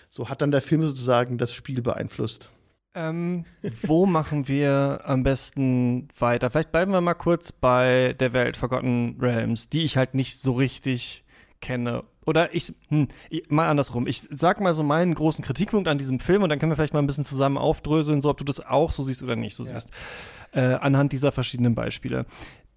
[SPEAKER 3] so hat dann der Film sozusagen das Spiel beeinflusst.
[SPEAKER 2] Ähm, wo (laughs) machen wir am besten weiter? Vielleicht bleiben wir mal kurz bei der Welt Forgotten Realms, die ich halt nicht so richtig kenne. Oder ich, hm, ich, mal andersrum. Ich sag mal so meinen großen Kritikpunkt an diesem Film und dann können wir vielleicht mal ein bisschen zusammen aufdröseln, so ob du das auch so siehst oder nicht so ja. siehst. Äh, anhand dieser verschiedenen Beispiele.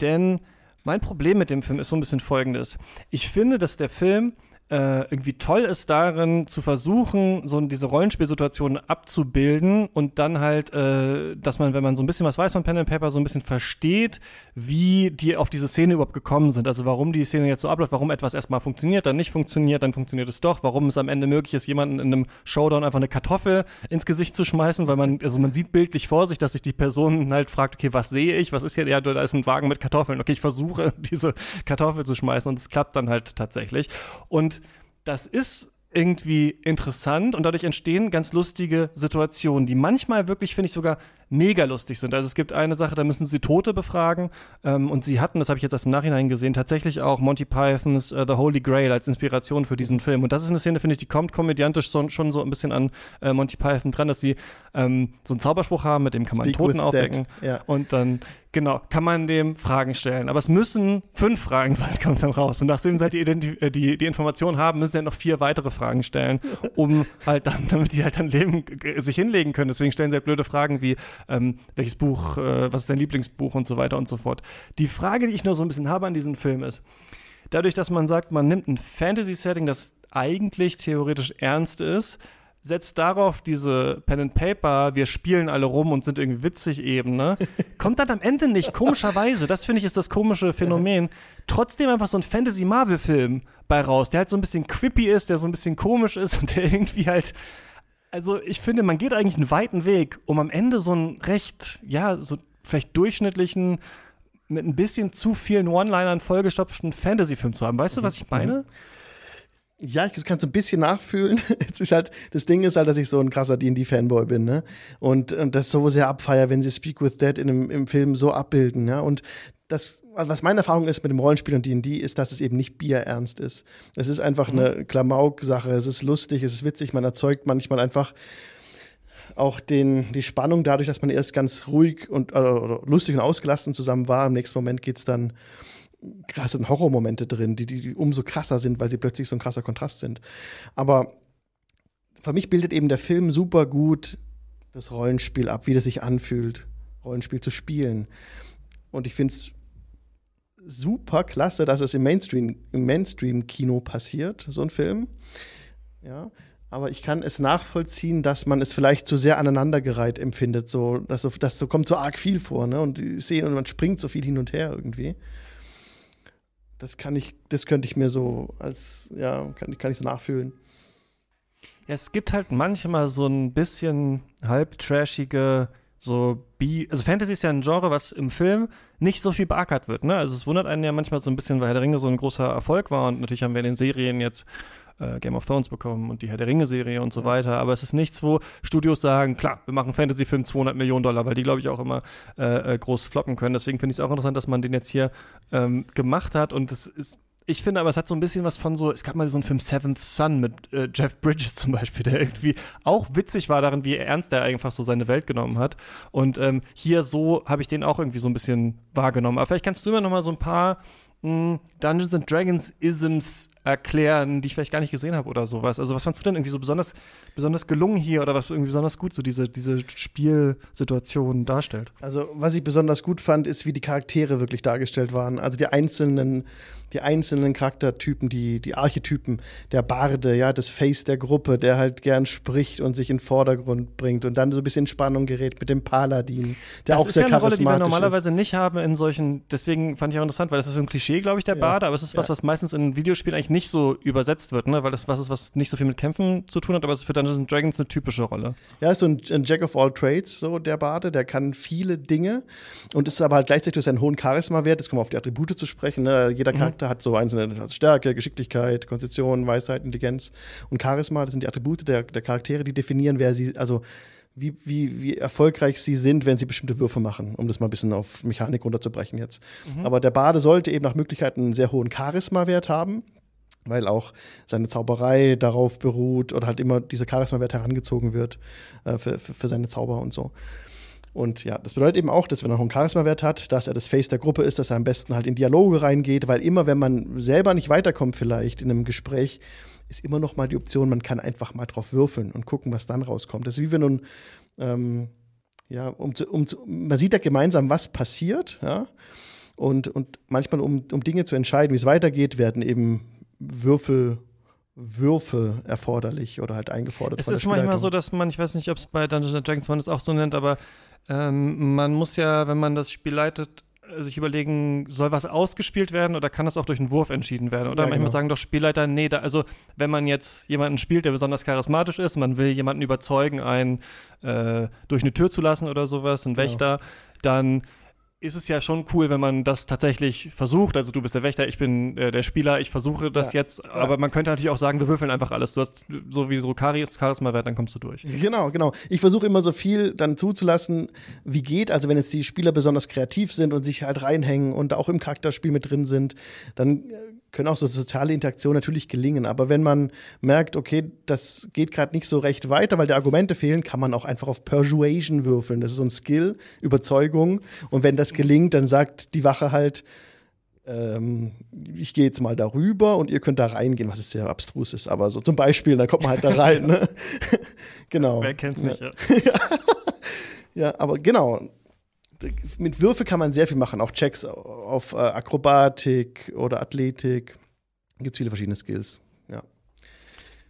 [SPEAKER 2] Denn mein Problem mit dem Film ist so ein bisschen folgendes. Ich finde, dass der Film äh, irgendwie toll ist darin, zu versuchen, so diese Rollenspielsituationen abzubilden und dann halt, äh, dass man, wenn man so ein bisschen was weiß von Pen and Paper, so ein bisschen versteht, wie die auf diese Szene überhaupt gekommen sind. Also warum die Szene jetzt so abläuft, warum etwas erstmal funktioniert, dann nicht funktioniert, dann funktioniert es doch, warum es am Ende möglich ist, jemanden in einem Showdown einfach eine Kartoffel ins Gesicht zu schmeißen, weil man, also man sieht bildlich vor sich, dass sich die Person halt fragt, okay, was sehe ich? Was ist hier? Ja, da ist ein Wagen mit Kartoffeln. Okay, ich versuche, (laughs) diese Kartoffel zu schmeißen und es klappt dann halt tatsächlich. Und das ist irgendwie interessant und dadurch entstehen ganz lustige Situationen, die manchmal wirklich, finde ich, sogar mega lustig sind. Also es gibt eine Sache, da müssen sie Tote befragen ähm, und sie hatten, das habe ich jetzt erst im Nachhinein gesehen, tatsächlich auch Monty Pythons uh, The Holy Grail als Inspiration für diesen Film. Und das ist eine Szene, finde ich, die kommt komödiantisch so, schon so ein bisschen an äh, Monty Python dran, dass sie ähm, so einen Zauberspruch haben, mit dem kann man Speak Toten aufwecken ja. und dann Genau, kann man dem Fragen stellen. Aber es müssen fünf Fragen sein, kommt dann raus. Und nachdem sie halt die, äh, die, die Information haben, müssen sie halt noch vier weitere Fragen stellen, um halt dann, damit die halt dann leben, sich hinlegen können. Deswegen stellen sie halt blöde Fragen wie, ähm, welches Buch, äh, was ist dein Lieblingsbuch und so weiter und so fort. Die Frage, die ich nur so ein bisschen habe an diesem Film ist, dadurch, dass man sagt, man nimmt ein Fantasy-Setting, das eigentlich theoretisch ernst ist, setzt darauf diese Pen and Paper, wir spielen alle rum und sind irgendwie witzig eben, ne? (laughs) Kommt dann am Ende nicht, komischerweise, das finde ich ist das komische Phänomen, trotzdem einfach so ein Fantasy-Marvel-Film bei raus, der halt so ein bisschen creepy ist, der so ein bisschen komisch ist und der irgendwie halt also ich finde, man geht eigentlich einen weiten Weg, um am Ende so einen recht, ja, so vielleicht durchschnittlichen, mit ein bisschen zu vielen One-Linern vollgestopften Fantasy-Film zu haben. Weißt du, was ich meine?
[SPEAKER 3] Ja, ich kann so ein bisschen nachfühlen. (laughs) Es ist halt, das Ding ist halt, dass ich so ein krasser D&D-Fanboy bin, ne? Und, und das so sehr abfeier, wenn sie Speak with Dead in einem, im Film so abbilden, ja? Und das, also was meine Erfahrung ist mit dem Rollenspiel und D&D, ist, dass es eben nicht bierernst ist. Es ist einfach mhm. eine Klamauk-Sache, es ist lustig, es ist witzig, man erzeugt manchmal einfach auch den, die Spannung dadurch, dass man erst ganz ruhig und äh, lustig und ausgelassen zusammen war. Im nächsten Moment geht es dann krasse Horrormomente drin, die, die, die umso krasser sind, weil sie plötzlich so ein krasser Kontrast sind. Aber für mich bildet eben der Film super gut das Rollenspiel ab, wie das sich anfühlt, Rollenspiel zu spielen. Und ich finde es super klasse, dass es im Mainstream, im Mainstream-Kino passiert, so ein Film. Ja. Aber ich kann es nachvollziehen, dass man es vielleicht zu sehr aneinandergereiht empfindet. So, dass so, das so kommt so arg viel vor, ne? Und ich sehe, und man springt so viel hin und her irgendwie. Das kann ich, das könnte ich mir so als, ja, kann, kann ich so nachfühlen.
[SPEAKER 2] Ja, es gibt halt manchmal so ein bisschen halb trashige so B, also Fantasy ist ja ein Genre, was im Film nicht so viel beackert wird, ne? Also es wundert einen ja manchmal so ein bisschen, weil Herr der Ringe so ein großer Erfolg war und natürlich haben wir in den Serien jetzt äh, Game of Thrones bekommen und die Herr der Ringe-Serie und so weiter. Aber es ist nichts, wo Studios sagen, klar, wir machen Fantasy-Film 200 Millionen Dollar, weil die, glaube ich, auch immer äh, äh, groß floppen können. Deswegen finde ich es auch interessant, dass man den jetzt hier ähm, gemacht hat und es ist ich finde aber, es hat so ein bisschen was von so, es gab mal so einen Film Seventh Son mit äh, Jeff Bridges (laughs) zum Beispiel, der irgendwie auch witzig war darin, wie ernst er einfach so seine Welt genommen hat. Und ähm, hier so habe ich den auch irgendwie so ein bisschen wahrgenommen. Aber vielleicht kannst du immer noch mal so ein paar mh, hm, Dungeons and Dragons Isms erklären, die ich vielleicht gar nicht gesehen habe oder sowas. Also was fandst du denn irgendwie so besonders, besonders gelungen hier oder was irgendwie besonders gut so diese, diese Spielsituation darstellt?
[SPEAKER 3] Also was ich besonders gut fand, ist, wie die Charaktere wirklich dargestellt waren. Also die einzelnen die einzelnen Charaktertypen, die, die Archetypen, der Barde, ja, das Face der Gruppe, der halt gern spricht und sich in den Vordergrund bringt und dann so ein bisschen Spannung gerät mit dem Paladin, der das auch sehr charismatisch ist. Das ist ja eine Rolle, die wir
[SPEAKER 2] normalerweise ist. nicht haben in solchen, deswegen fand ich auch interessant, weil das ist so ein Klischee, glaube ich, der ja. Barde, aber es ist was, was meistens in Videospielen eigentlich nicht so übersetzt wird, ne? weil das was ist, was nicht so viel mit Kämpfen zu tun hat, aber es ist für Dungeons Dragons eine typische Rolle.
[SPEAKER 3] Ja, ist so ein, ein Jack of all Trades, so der Barde, der kann viele Dinge und ist aber halt gleichzeitig durch seinen hohen Charisma-Wert, jetzt kommen wir auf die Attribute zu sprechen, ne? jeder mhm. Charakter Charakter hat so einzelne also Stärke, Geschicklichkeit, Konstitution, Weisheit, Intelligenz und Charisma. Das sind die Attribute der, der Charaktere, die definieren, wer sie, also wie, wie, wie erfolgreich sie sind, wenn sie bestimmte Würfe machen, um das mal ein bisschen auf Mechanik runterzubrechen jetzt. Mhm. Aber der Bade sollte eben nach Möglichkeit einen sehr hohen Charisma-Wert haben, weil auch seine Zauberei darauf beruht oder halt immer dieser Charisma-Wert herangezogen wird äh, für, für, für seine Zauber und so. Und ja, das bedeutet eben auch, dass wenn er noch einen Charisma-Wert hat, dass er das Face der Gruppe ist, dass er am besten halt in Dialoge reingeht, weil immer, wenn man selber nicht weiterkommt, vielleicht in einem Gespräch, ist immer noch mal die Option, man kann einfach mal drauf würfeln und gucken, was dann rauskommt. Das ist wie wenn nun, ähm, ja, um zu, um zu, man sieht ja gemeinsam, was passiert, ja, und, und manchmal, um, um Dinge zu entscheiden, wie es weitergeht, werden eben Würfel Würfe erforderlich oder halt eingefordert.
[SPEAKER 2] Es ist manchmal so, dass man, ich weiß nicht, ob es bei Dungeons Dragons man es auch so nennt, aber ähm, man muss ja, wenn man das Spiel leitet, sich überlegen, soll was ausgespielt werden oder kann das auch durch einen Wurf entschieden werden? Oder ja, manchmal genau. sagen doch Spielleiter, nee, da, also wenn man jetzt jemanden spielt, der besonders charismatisch ist, man will jemanden überzeugen, einen äh, durch eine Tür zu lassen oder sowas, einen. Wächter, dann ist es ja schon cool, wenn man das tatsächlich versucht. Also du bist der Wächter, ich bin äh, der Spieler, ich versuche das ja, jetzt, ja. aber man könnte natürlich auch sagen, wir würfeln einfach alles. Du hast so wie so Charisma-Wert, dann kommst du durch.
[SPEAKER 3] Genau, genau. Ich versuche immer so viel dann zuzulassen, wie geht. Also wenn jetzt die Spieler besonders kreativ sind und sich halt reinhängen und auch im Charakterspiel mit drin sind, dann äh, können auch so soziale Interaktionen natürlich gelingen. Aber wenn man merkt, okay, das geht gerade nicht so recht weiter, weil die Argumente fehlen, kann man auch einfach auf Persuasion würfeln. Das ist so ein Skill, Überzeugung. Und wenn das gelingt, dann sagt die Wache halt, ähm, ich gehe jetzt mal darüber und ihr könnt da reingehen, was sehr abstrus ist. Aber so zum Beispiel, da kommt man halt da rein. Ne? (laughs) genau.
[SPEAKER 2] Wer kennt's nicht, ja.
[SPEAKER 3] ja. (laughs) ja, aber genau mit Würfe kann man sehr viel machen, auch Checks auf äh, Akrobatik oder Athletik. Gibt es viele verschiedene Skills. Ja.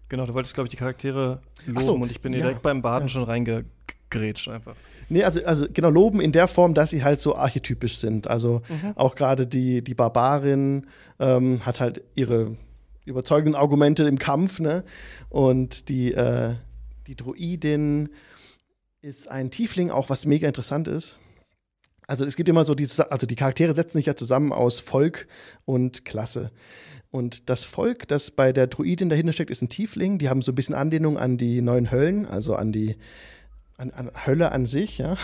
[SPEAKER 2] Genau, du wolltest, glaube ich, die Charaktere loben so, und ich bin direkt ja, beim Baden ja. schon reingegrätscht einfach.
[SPEAKER 3] Nee, also, also genau, loben in der Form, dass sie halt so archetypisch sind. Also mhm. auch gerade die, die Barbarin ähm, hat halt ihre überzeugenden Argumente im Kampf, ne? Und die, äh, die Druidin ist ein Tiefling, auch was mega interessant ist also es gibt immer so die, also die Charaktere setzen sich ja zusammen aus Volk und Klasse. Und das Volk, das bei der Druidin dahinter steckt, ist ein Tiefling. Die haben so ein bisschen Anlehnung an die neuen Höllen, also an die an, an Hölle an sich, ja.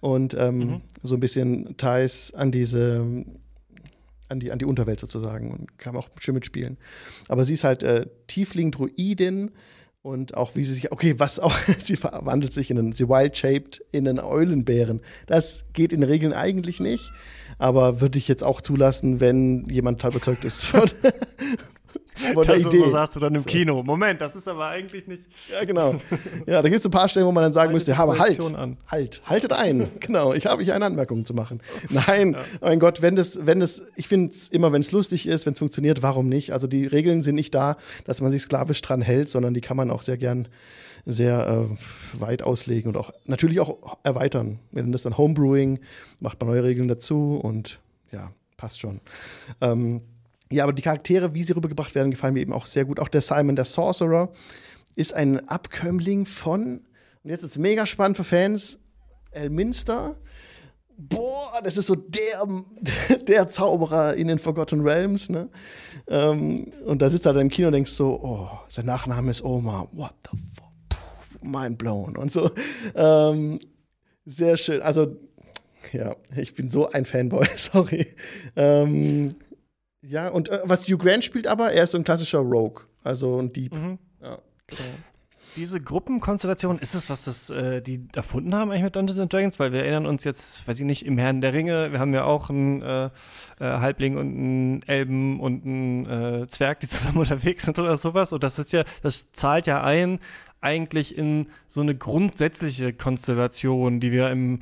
[SPEAKER 3] Und ähm, mhm. so ein bisschen Ties an diese an die, an die Unterwelt sozusagen und kann auch schön mitspielen. Aber sie ist halt äh, Tiefling-Druidin und auch wie sie sich, okay, was auch, (laughs) sie verwandelt sich in einen, sie wild-shaped in einen Eulenbären. Das geht in Regeln eigentlich nicht, aber würde ich jetzt auch zulassen, wenn jemand überzeugt ist von, (laughs)
[SPEAKER 2] von der Idee. So sagst du dann im so. Kino. Moment, das ist aber eigentlich nicht.
[SPEAKER 3] Ja, genau. Ja, da gibt es ein paar Stellen, wo man dann sagen müsste, aber halt, an. halt, haltet ein. (laughs) genau, ich habe hier eine Anmerkung zu machen. Nein, ja. mein Gott, wenn das, wenn das, ich finde es immer, wenn es lustig ist, wenn es funktioniert, warum nicht? Also die Regeln sind nicht da, dass man sich sklavisch dran hält, sondern die kann man auch sehr gern sehr äh, weit auslegen und auch natürlich auch erweitern. Wenn das dann Homebrewing, macht man neue Regeln dazu und ja, passt schon. Ähm, ja, aber die Charaktere, wie sie rübergebracht werden, gefallen mir eben auch sehr gut. Auch der Simon, der Sorcerer, ist ein Abkömmling von, und jetzt ist es mega spannend für Fans, Elminster. Boah, das ist so der, (laughs) der Zauberer in den Forgotten Realms, ne? Ähm, und da sitzt er dann im Kino und denkst so, oh, sein Nachname ist Oma, what the fuck, mind blown und so. Ähm, sehr schön. Also, ja, ich bin so ein Fanboy, (laughs) sorry. Ähm, ja, und äh, was Hugh Grant spielt aber, er ist so ein klassischer Rogue, also ein Dieb. Mhm. Ja,
[SPEAKER 2] genau. Diese Gruppenkonstellation, ist es was, das äh, die erfunden haben eigentlich mit Dungeons and Dragons? Weil wir erinnern uns jetzt, weiß ich nicht, im Herrn der Ringe, wir haben ja auch einen äh, äh, Halbling und einen Elben und einen äh, Zwerg, die (laughs) zusammen unterwegs sind oder sowas. Und das ist ja, das zahlt ja ein eigentlich in so eine grundsätzliche Konstellation, die wir im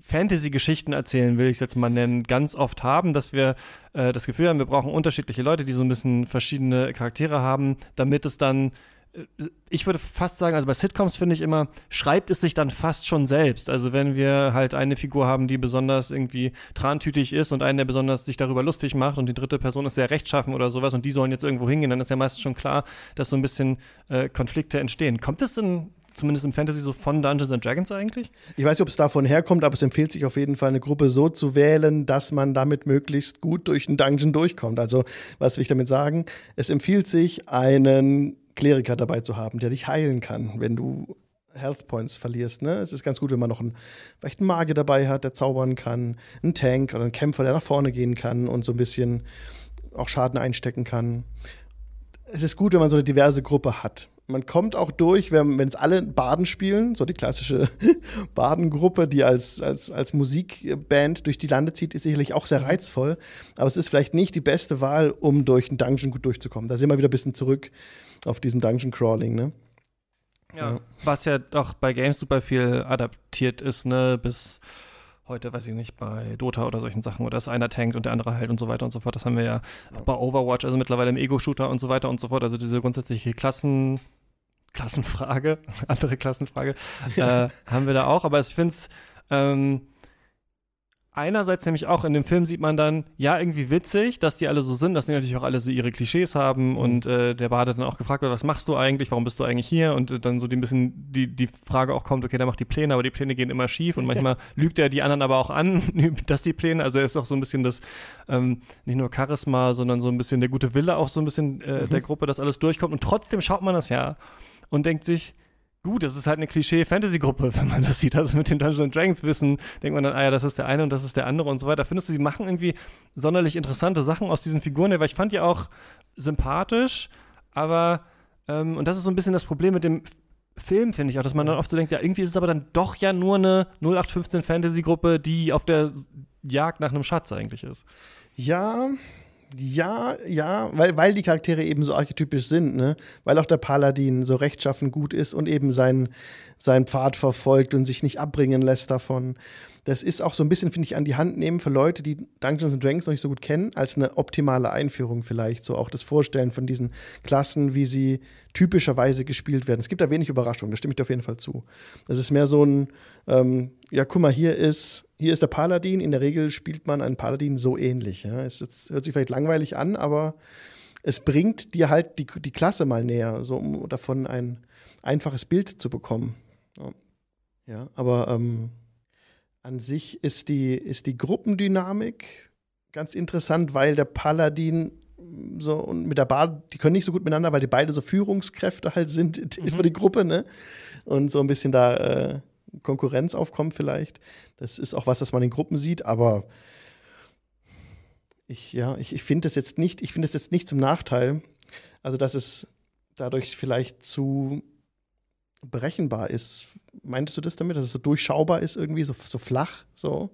[SPEAKER 2] Fantasy-Geschichten erzählen, will ich es jetzt mal nennen, ganz oft haben, dass wir äh, das Gefühl haben, wir brauchen unterschiedliche Leute, die so ein bisschen verschiedene Charaktere haben, damit es dann äh, ich würde fast sagen, also bei Sitcoms finde ich immer, schreibt es sich dann fast schon selbst. Also wenn wir halt eine Figur haben, die besonders irgendwie trantütig ist und einen, der besonders sich darüber lustig macht und die dritte Person ist sehr rechtschaffen oder sowas und die sollen jetzt irgendwo hingehen, dann ist ja meistens schon klar, dass so ein bisschen äh, Konflikte entstehen. Kommt es in zumindest im Fantasy so von Dungeons and Dragons eigentlich?
[SPEAKER 3] Ich weiß nicht, ob es davon herkommt, aber es empfiehlt sich auf jeden Fall, eine Gruppe so zu wählen, dass man damit möglichst gut durch einen Dungeon durchkommt. Also, was will ich damit sagen? Es empfiehlt sich, einen Kleriker dabei zu haben, der dich heilen kann, wenn du Health Points verlierst. Ne? Es ist ganz gut, wenn man noch einen, vielleicht einen Magier dabei hat, der zaubern kann, einen Tank oder einen Kämpfer, der nach vorne gehen kann und so ein bisschen auch Schaden einstecken kann. Es ist gut, wenn man so eine diverse Gruppe hat man kommt auch durch, wenn es alle Baden spielen, so die klassische (laughs) Badengruppe, die als, als, als Musikband durch die Lande zieht, ist sicherlich auch sehr reizvoll. Aber es ist vielleicht nicht die beste Wahl, um durch einen Dungeon gut durchzukommen. Da sind wir wieder ein bisschen zurück auf diesen Dungeon-Crawling, ne?
[SPEAKER 2] Ja, was ja doch bei Games super viel adaptiert ist, ne, bis heute, weiß ich nicht, bei Dota oder solchen Sachen, oder ist einer tankt und der andere halt und so weiter und so fort. Das haben wir ja auch bei Overwatch, also mittlerweile im Ego-Shooter und so weiter und so fort. Also diese grundsätzliche Klassen, Klassenfrage, (laughs) andere Klassenfrage, (laughs) äh, haben wir da auch. Aber ich finde es ähm, einerseits nämlich auch in dem Film sieht man dann, ja, irgendwie witzig, dass die alle so sind, dass die natürlich auch alle so ihre Klischees haben mhm. und äh, der Bade dann auch gefragt wird, was machst du eigentlich, warum bist du eigentlich hier und äh, dann so ein bisschen die, die Frage auch kommt, okay, der macht die Pläne, aber die Pläne gehen immer schief und manchmal (laughs) lügt er die anderen aber auch an, dass die Pläne, also er ist auch so ein bisschen das, ähm, nicht nur Charisma, sondern so ein bisschen der gute Wille auch so ein bisschen äh, mhm. der Gruppe, dass alles durchkommt und trotzdem schaut man das ja und denkt sich, Gut, das ist halt eine Klischee-Fantasy-Gruppe, (laughs) wenn man das sieht. Also mit den Dungeons Dragons wissen, denkt man dann, ah ja, das ist der eine und das ist der andere und so weiter. Findest du, sie machen irgendwie sonderlich interessante Sachen aus diesen Figuren, weil ich fand die auch sympathisch, aber, ähm, und das ist so ein bisschen das Problem mit dem Film, finde ich auch, dass man dann oft so denkt, ja, irgendwie ist es aber dann doch ja nur eine 0815 Fantasy-Gruppe, die auf der Jagd nach einem Schatz eigentlich ist.
[SPEAKER 3] Ja, ja, ja, weil, weil die Charaktere eben so archetypisch sind, ne? Weil auch der Paladin so rechtschaffen gut ist und eben seinen, seinen Pfad verfolgt und sich nicht abbringen lässt davon das ist auch so ein bisschen, finde ich, an die Hand nehmen für Leute, die Dungeons Dragons noch nicht so gut kennen, als eine optimale Einführung vielleicht. So auch das Vorstellen von diesen Klassen, wie sie typischerweise gespielt werden. Es gibt da wenig Überraschungen, da stimme ich dir auf jeden Fall zu. Es ist mehr so ein, ähm, ja, guck mal, hier ist, hier ist der Paladin. In der Regel spielt man einen Paladin so ähnlich. Ja. Es jetzt, hört sich vielleicht langweilig an, aber es bringt dir halt die, die Klasse mal näher, so um davon ein einfaches Bild zu bekommen. Ja, aber ähm, an sich ist die, ist die Gruppendynamik ganz interessant, weil der Paladin so und mit der Bar, die können nicht so gut miteinander, weil die beide so Führungskräfte halt sind (laughs) mhm. für die Gruppe, ne? Und so ein bisschen da äh, Konkurrenz aufkommt vielleicht. Das ist auch was, das man in Gruppen sieht, aber ich, ja, ich, ich finde das jetzt nicht, ich finde das jetzt nicht zum Nachteil. Also, dass es dadurch vielleicht zu berechenbar ist meintest du das damit, dass es so durchschaubar ist, irgendwie so, so flach, so?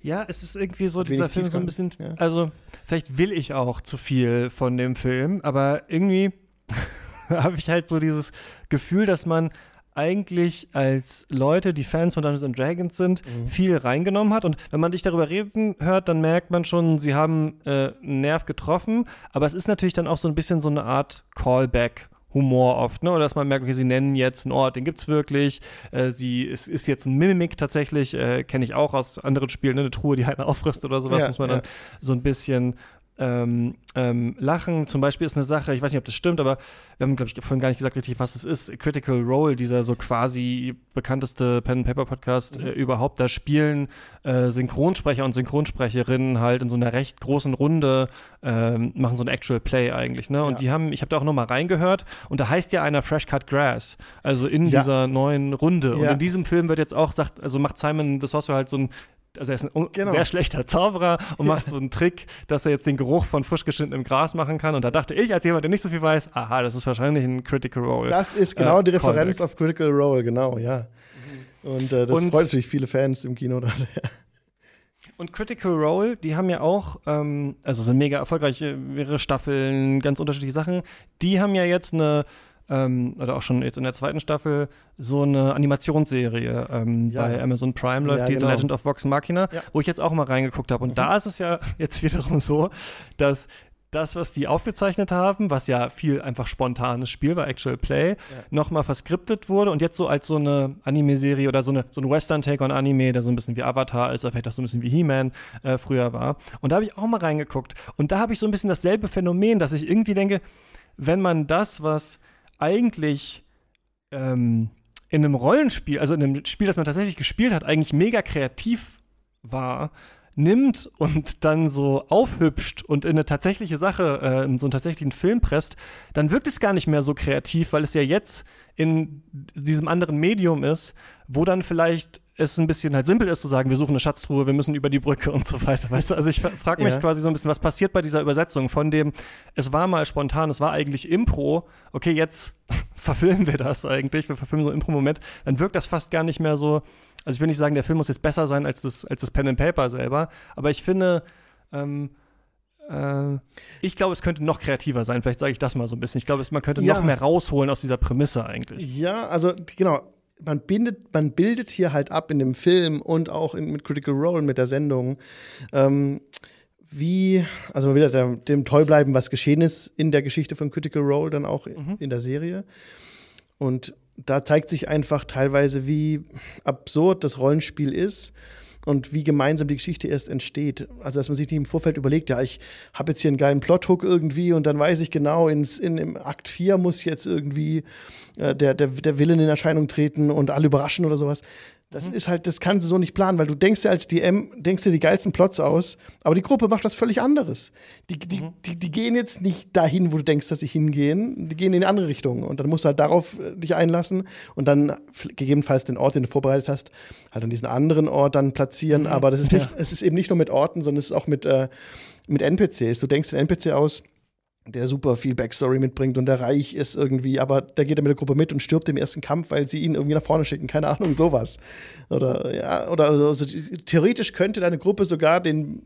[SPEAKER 2] Ja, es ist irgendwie so, dieser Film so ein bisschen, ja. also vielleicht will ich auch zu viel von dem Film, aber irgendwie (laughs) habe ich halt so dieses Gefühl, dass man eigentlich als Leute, die Fans von Dungeons and Dragons sind, mhm. viel reingenommen hat. Und wenn man dich darüber reden hört, dann merkt man schon, sie haben äh, einen Nerv getroffen. Aber es ist natürlich dann auch so ein bisschen so eine Art Callback Humor oft, ne? Oder dass man merkt, okay, sie nennen jetzt einen Ort, den gibt's wirklich. Äh, sie es ist jetzt ein Mimik tatsächlich, äh, kenne ich auch aus anderen Spielen, ne? eine Truhe, die einer halt (laughs) auffrisst oder sowas, ja, muss man ja. dann so ein bisschen ähm, ähm, Lachen zum Beispiel ist eine Sache, ich weiß nicht, ob das stimmt, aber wir haben, glaube ich, vorhin gar nicht gesagt richtig, was es ist. Critical Role, dieser so quasi bekannteste Pen-Paper-Podcast mhm. äh, überhaupt, da spielen äh, Synchronsprecher und Synchronsprecherinnen halt in so einer recht großen Runde, äh, machen so ein Actual Play eigentlich, ne? Und ja. die haben, ich habe da auch nochmal reingehört und da heißt ja einer Fresh Cut Grass, also in ja. dieser neuen Runde. Ja. Und in diesem Film wird jetzt auch, sagt, also macht Simon the Sorcerer halt so ein also er ist ein genau. sehr schlechter Zauberer und ja. macht so einen Trick, dass er jetzt den Geruch von frisch geschnittenem Gras machen kann. Und da dachte ich, als jemand, der nicht so viel weiß, aha, das ist wahrscheinlich ein Critical Role.
[SPEAKER 3] Das ist genau äh, die Referenz Callback. auf Critical Role, genau, ja. Mhm. Und äh, das und, freut natürlich viele Fans im Kino. (laughs)
[SPEAKER 2] Und Critical Role, die haben ja auch, ähm, also sind mega erfolgreich, mehrere Staffeln, ganz unterschiedliche Sachen. Die haben ja jetzt eine ähm, oder auch schon jetzt in der zweiten Staffel so eine Animationsserie ähm, ja. bei Amazon Prime läuft, ja, die genau. The Legend of Vox Machina, ja. wo ich jetzt auch mal reingeguckt habe. Und mhm. da ist es ja (laughs) jetzt wiederum so, dass das, was die aufgezeichnet haben, was ja viel einfach spontanes Spiel war, Actual Play, ja. nochmal verskriptet wurde und jetzt so als so eine Anime-Serie oder so, eine, so ein Western-Take on Anime, der so ein bisschen wie Avatar ist oder vielleicht auch so ein bisschen wie He-Man äh, früher war. Und da habe ich auch mal reingeguckt. Und da habe ich so ein bisschen dasselbe Phänomen, dass ich irgendwie denke, wenn man das, was eigentlich ähm, in einem Rollenspiel, also in einem Spiel, das man tatsächlich gespielt hat, eigentlich mega kreativ war, nimmt und dann so aufhübscht und in eine tatsächliche Sache, äh, in so einen tatsächlichen Film presst, dann wirkt es gar nicht mehr so kreativ, weil es ja jetzt in diesem anderen Medium ist, wo dann vielleicht es ein bisschen halt simpel ist zu sagen, wir suchen eine Schatztruhe, wir müssen über die Brücke und so weiter. (laughs) Weißt du, also ich frage mich ja. quasi so ein bisschen, was passiert bei dieser Übersetzung von dem, es war mal spontan, es war eigentlich Impro, okay, jetzt (laughs) verfilmen wir das eigentlich, wir verfilmen so einen Impro-Moment, dann wirkt das fast gar nicht mehr so, also ich will nicht sagen, der Film muss jetzt besser sein als das, als das Pen and Paper selber, aber ich finde, ähm, äh, ich glaube, es könnte noch kreativer sein. Vielleicht sage ich das mal so ein bisschen. Ich glaube, man könnte ja. noch mehr rausholen aus dieser Prämisse eigentlich.
[SPEAKER 3] Ja, also genau man bindet, man bildet hier halt ab in dem Film und auch in, mit Critical Role, mit der Sendung, ähm, wie, also wieder der, dem treu bleiben, was geschehen ist in der Geschichte von Critical Role, dann auch mhm. in der Serie. Und da zeigt sich einfach teilweise, wie absurd das Rollenspiel ist und wie gemeinsam die Geschichte erst entsteht. Also, dass man sich nicht im Vorfeld überlegt, ja, ich habe jetzt hier einen geilen Plothook irgendwie und dann weiß ich genau, ins, in, im Akt 4 muss jetzt irgendwie äh, der, der, der Willen in Erscheinung treten und alle überraschen oder sowas. Das mhm. ist halt, das kannst du so nicht planen, weil du denkst ja als DM, denkst dir die geilsten Plots aus, aber die Gruppe macht was völlig anderes. Die, die, mhm. die, die gehen jetzt nicht dahin, wo du denkst, dass sie hingehen, die gehen in eine andere Richtung. Und dann musst du halt darauf äh, dich einlassen und dann gegebenenfalls den Ort, den du vorbereitet hast, halt an diesen anderen Ort dann platzieren. Mhm. Aber das ist nicht, ja. es ist eben nicht nur mit Orten, sondern es ist auch mit, äh, mit NPCs. Du denkst den NPC aus, der super viel Backstory mitbringt und der reich ist irgendwie, aber der geht dann mit der Gruppe mit und stirbt im ersten Kampf, weil sie ihn irgendwie nach vorne schicken, keine Ahnung, sowas. Oder ja, oder also, also, theoretisch könnte deine Gruppe sogar den,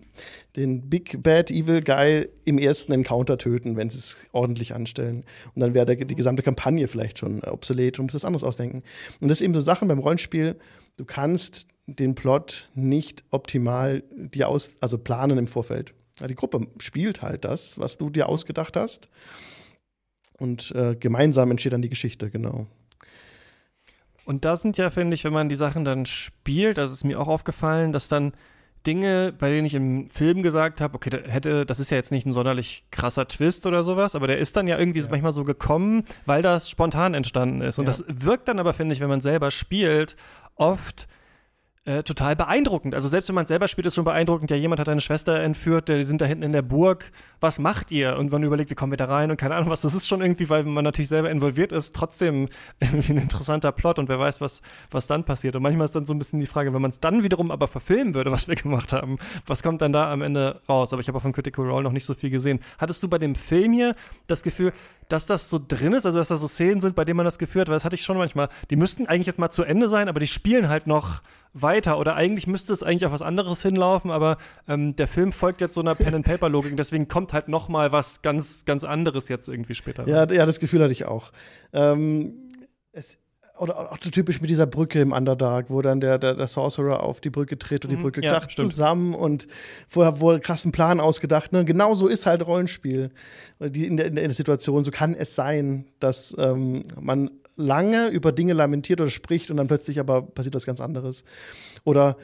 [SPEAKER 3] den Big Bad Evil Guy im ersten Encounter töten, wenn sie es ordentlich anstellen. Und dann wäre die gesamte Kampagne vielleicht schon obsolet und muss das anders ausdenken. Und das ist eben so Sachen beim Rollenspiel, du kannst den Plot nicht optimal dir aus, also planen im Vorfeld. Ja, die Gruppe spielt halt das, was du dir ausgedacht hast. Und äh, gemeinsam entsteht dann die Geschichte, genau.
[SPEAKER 2] Und da sind ja, finde ich, wenn man die Sachen dann spielt, also ist mir auch aufgefallen, dass dann Dinge, bei denen ich im Film gesagt habe, okay, hätte, das ist ja jetzt nicht ein sonderlich krasser Twist oder sowas, aber der ist dann ja irgendwie ja. manchmal so gekommen, weil das spontan entstanden ist. Und ja. das wirkt dann aber, finde ich, wenn man selber spielt, oft äh, total beeindruckend. Also selbst wenn man selber spielt, ist schon beeindruckend. Ja, jemand hat eine Schwester entführt, die sind da hinten in der Burg. Was macht ihr? Und man überlegt, wie kommen wir da rein und keine Ahnung was. Das ist schon irgendwie, weil man natürlich selber involviert ist, trotzdem (laughs) irgendwie ein interessanter Plot und wer weiß, was, was dann passiert. Und manchmal ist dann so ein bisschen die Frage, wenn man es dann wiederum aber verfilmen würde, (laughs) was wir gemacht haben, was kommt dann da am Ende raus? Aber ich habe auch von Critical Role noch nicht so viel gesehen. Hattest du bei dem Film hier das Gefühl, dass das so drin ist, also dass da so Szenen sind, bei denen man das Gefühl hat, weil das hatte ich schon manchmal, die müssten eigentlich jetzt mal zu Ende sein, aber die spielen halt noch weiter oder eigentlich müsste es eigentlich auf was anderes hinlaufen, aber ähm, der Film folgt jetzt so einer Pen-and-Paper-Logik, deswegen kommt halt noch mal was ganz, ganz anderes jetzt irgendwie später.
[SPEAKER 3] Ja, ja das Gefühl hatte ich auch. Ähm, es oder auch so typisch mit dieser Brücke im Underdark, wo dann der, der, der Sorcerer auf die Brücke tritt und die mhm. Brücke ja, kracht stimmt. zusammen und vorher wohl krassen Plan ausgedacht. Ne? Genau so ist halt Rollenspiel. Die, in, der, in der Situation, so kann es sein, dass ähm, man lange über Dinge lamentiert oder spricht und dann plötzlich aber passiert was ganz anderes. Oder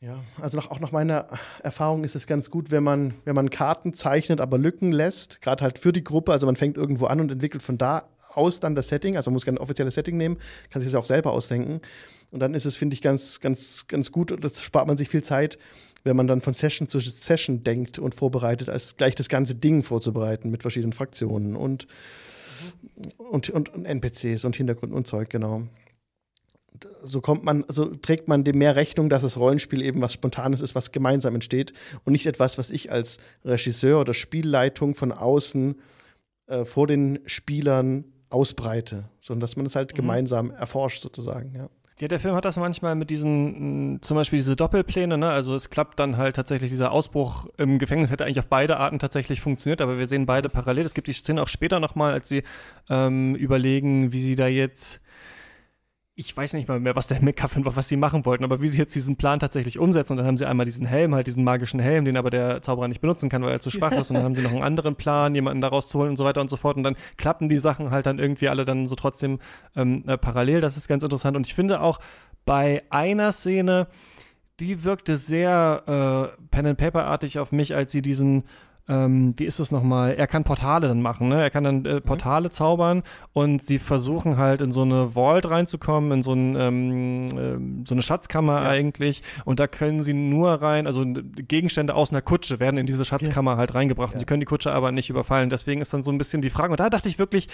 [SPEAKER 3] ja, also nach, auch nach meiner Erfahrung ist es ganz gut, wenn man, wenn man Karten zeichnet, aber Lücken lässt, gerade halt für die Gruppe. Also man fängt irgendwo an und entwickelt von da aus dann das Setting, also man muss kein offizielles Setting nehmen, kann sich das auch selber ausdenken. Und dann ist es, finde ich, ganz, ganz, ganz gut das spart man sich viel Zeit, wenn man dann von Session zu Session denkt und vorbereitet, als gleich das ganze Ding vorzubereiten mit verschiedenen Fraktionen und, mhm. und, und, und NPCs und Hintergrund und Zeug, genau so kommt man, so trägt man dem mehr Rechnung, dass das Rollenspiel eben was Spontanes ist, was gemeinsam entsteht und nicht etwas, was ich als Regisseur oder Spielleitung von außen äh, vor den Spielern ausbreite, sondern dass man es halt mhm. gemeinsam erforscht sozusagen, ja.
[SPEAKER 2] Ja, der Film hat das manchmal mit diesen, zum Beispiel diese Doppelpläne, ne? Also es klappt dann halt tatsächlich, dieser Ausbruch im Gefängnis hätte eigentlich auf beide Arten tatsächlich funktioniert, aber wir sehen beide parallel. Es gibt die Szene auch später nochmal, als sie ähm, überlegen, wie sie da jetzt ich weiß nicht mal mehr, was der McGuffin war, was sie machen wollten, aber wie sie jetzt diesen Plan tatsächlich umsetzen. Und dann haben sie einmal diesen Helm, halt diesen magischen Helm, den aber der Zauberer nicht benutzen kann, weil er zu schwach ist. Und dann haben sie noch einen anderen Plan, jemanden daraus zu holen und so weiter und so fort. Und dann klappen die Sachen halt dann irgendwie alle dann so trotzdem ähm, äh, parallel. Das ist ganz interessant. Und ich finde auch bei einer Szene, die wirkte sehr äh, Pen-and-Paper-artig auf mich, als sie diesen ähm, wie ist es nochmal? Er kann Portale dann machen, ne? Er kann dann äh, mhm. Portale mhm. zaubern und sie versuchen halt in so eine Vault reinzukommen, in so, ein, ähm, äh, so eine Schatzkammer ja. eigentlich. Und da können sie nur rein, also Gegenstände aus einer Kutsche werden in diese Schatzkammer ja. halt reingebracht. Ja. Und sie können die Kutsche aber nicht überfallen. Deswegen ist dann so ein bisschen die Frage. Und da dachte ich wirklich,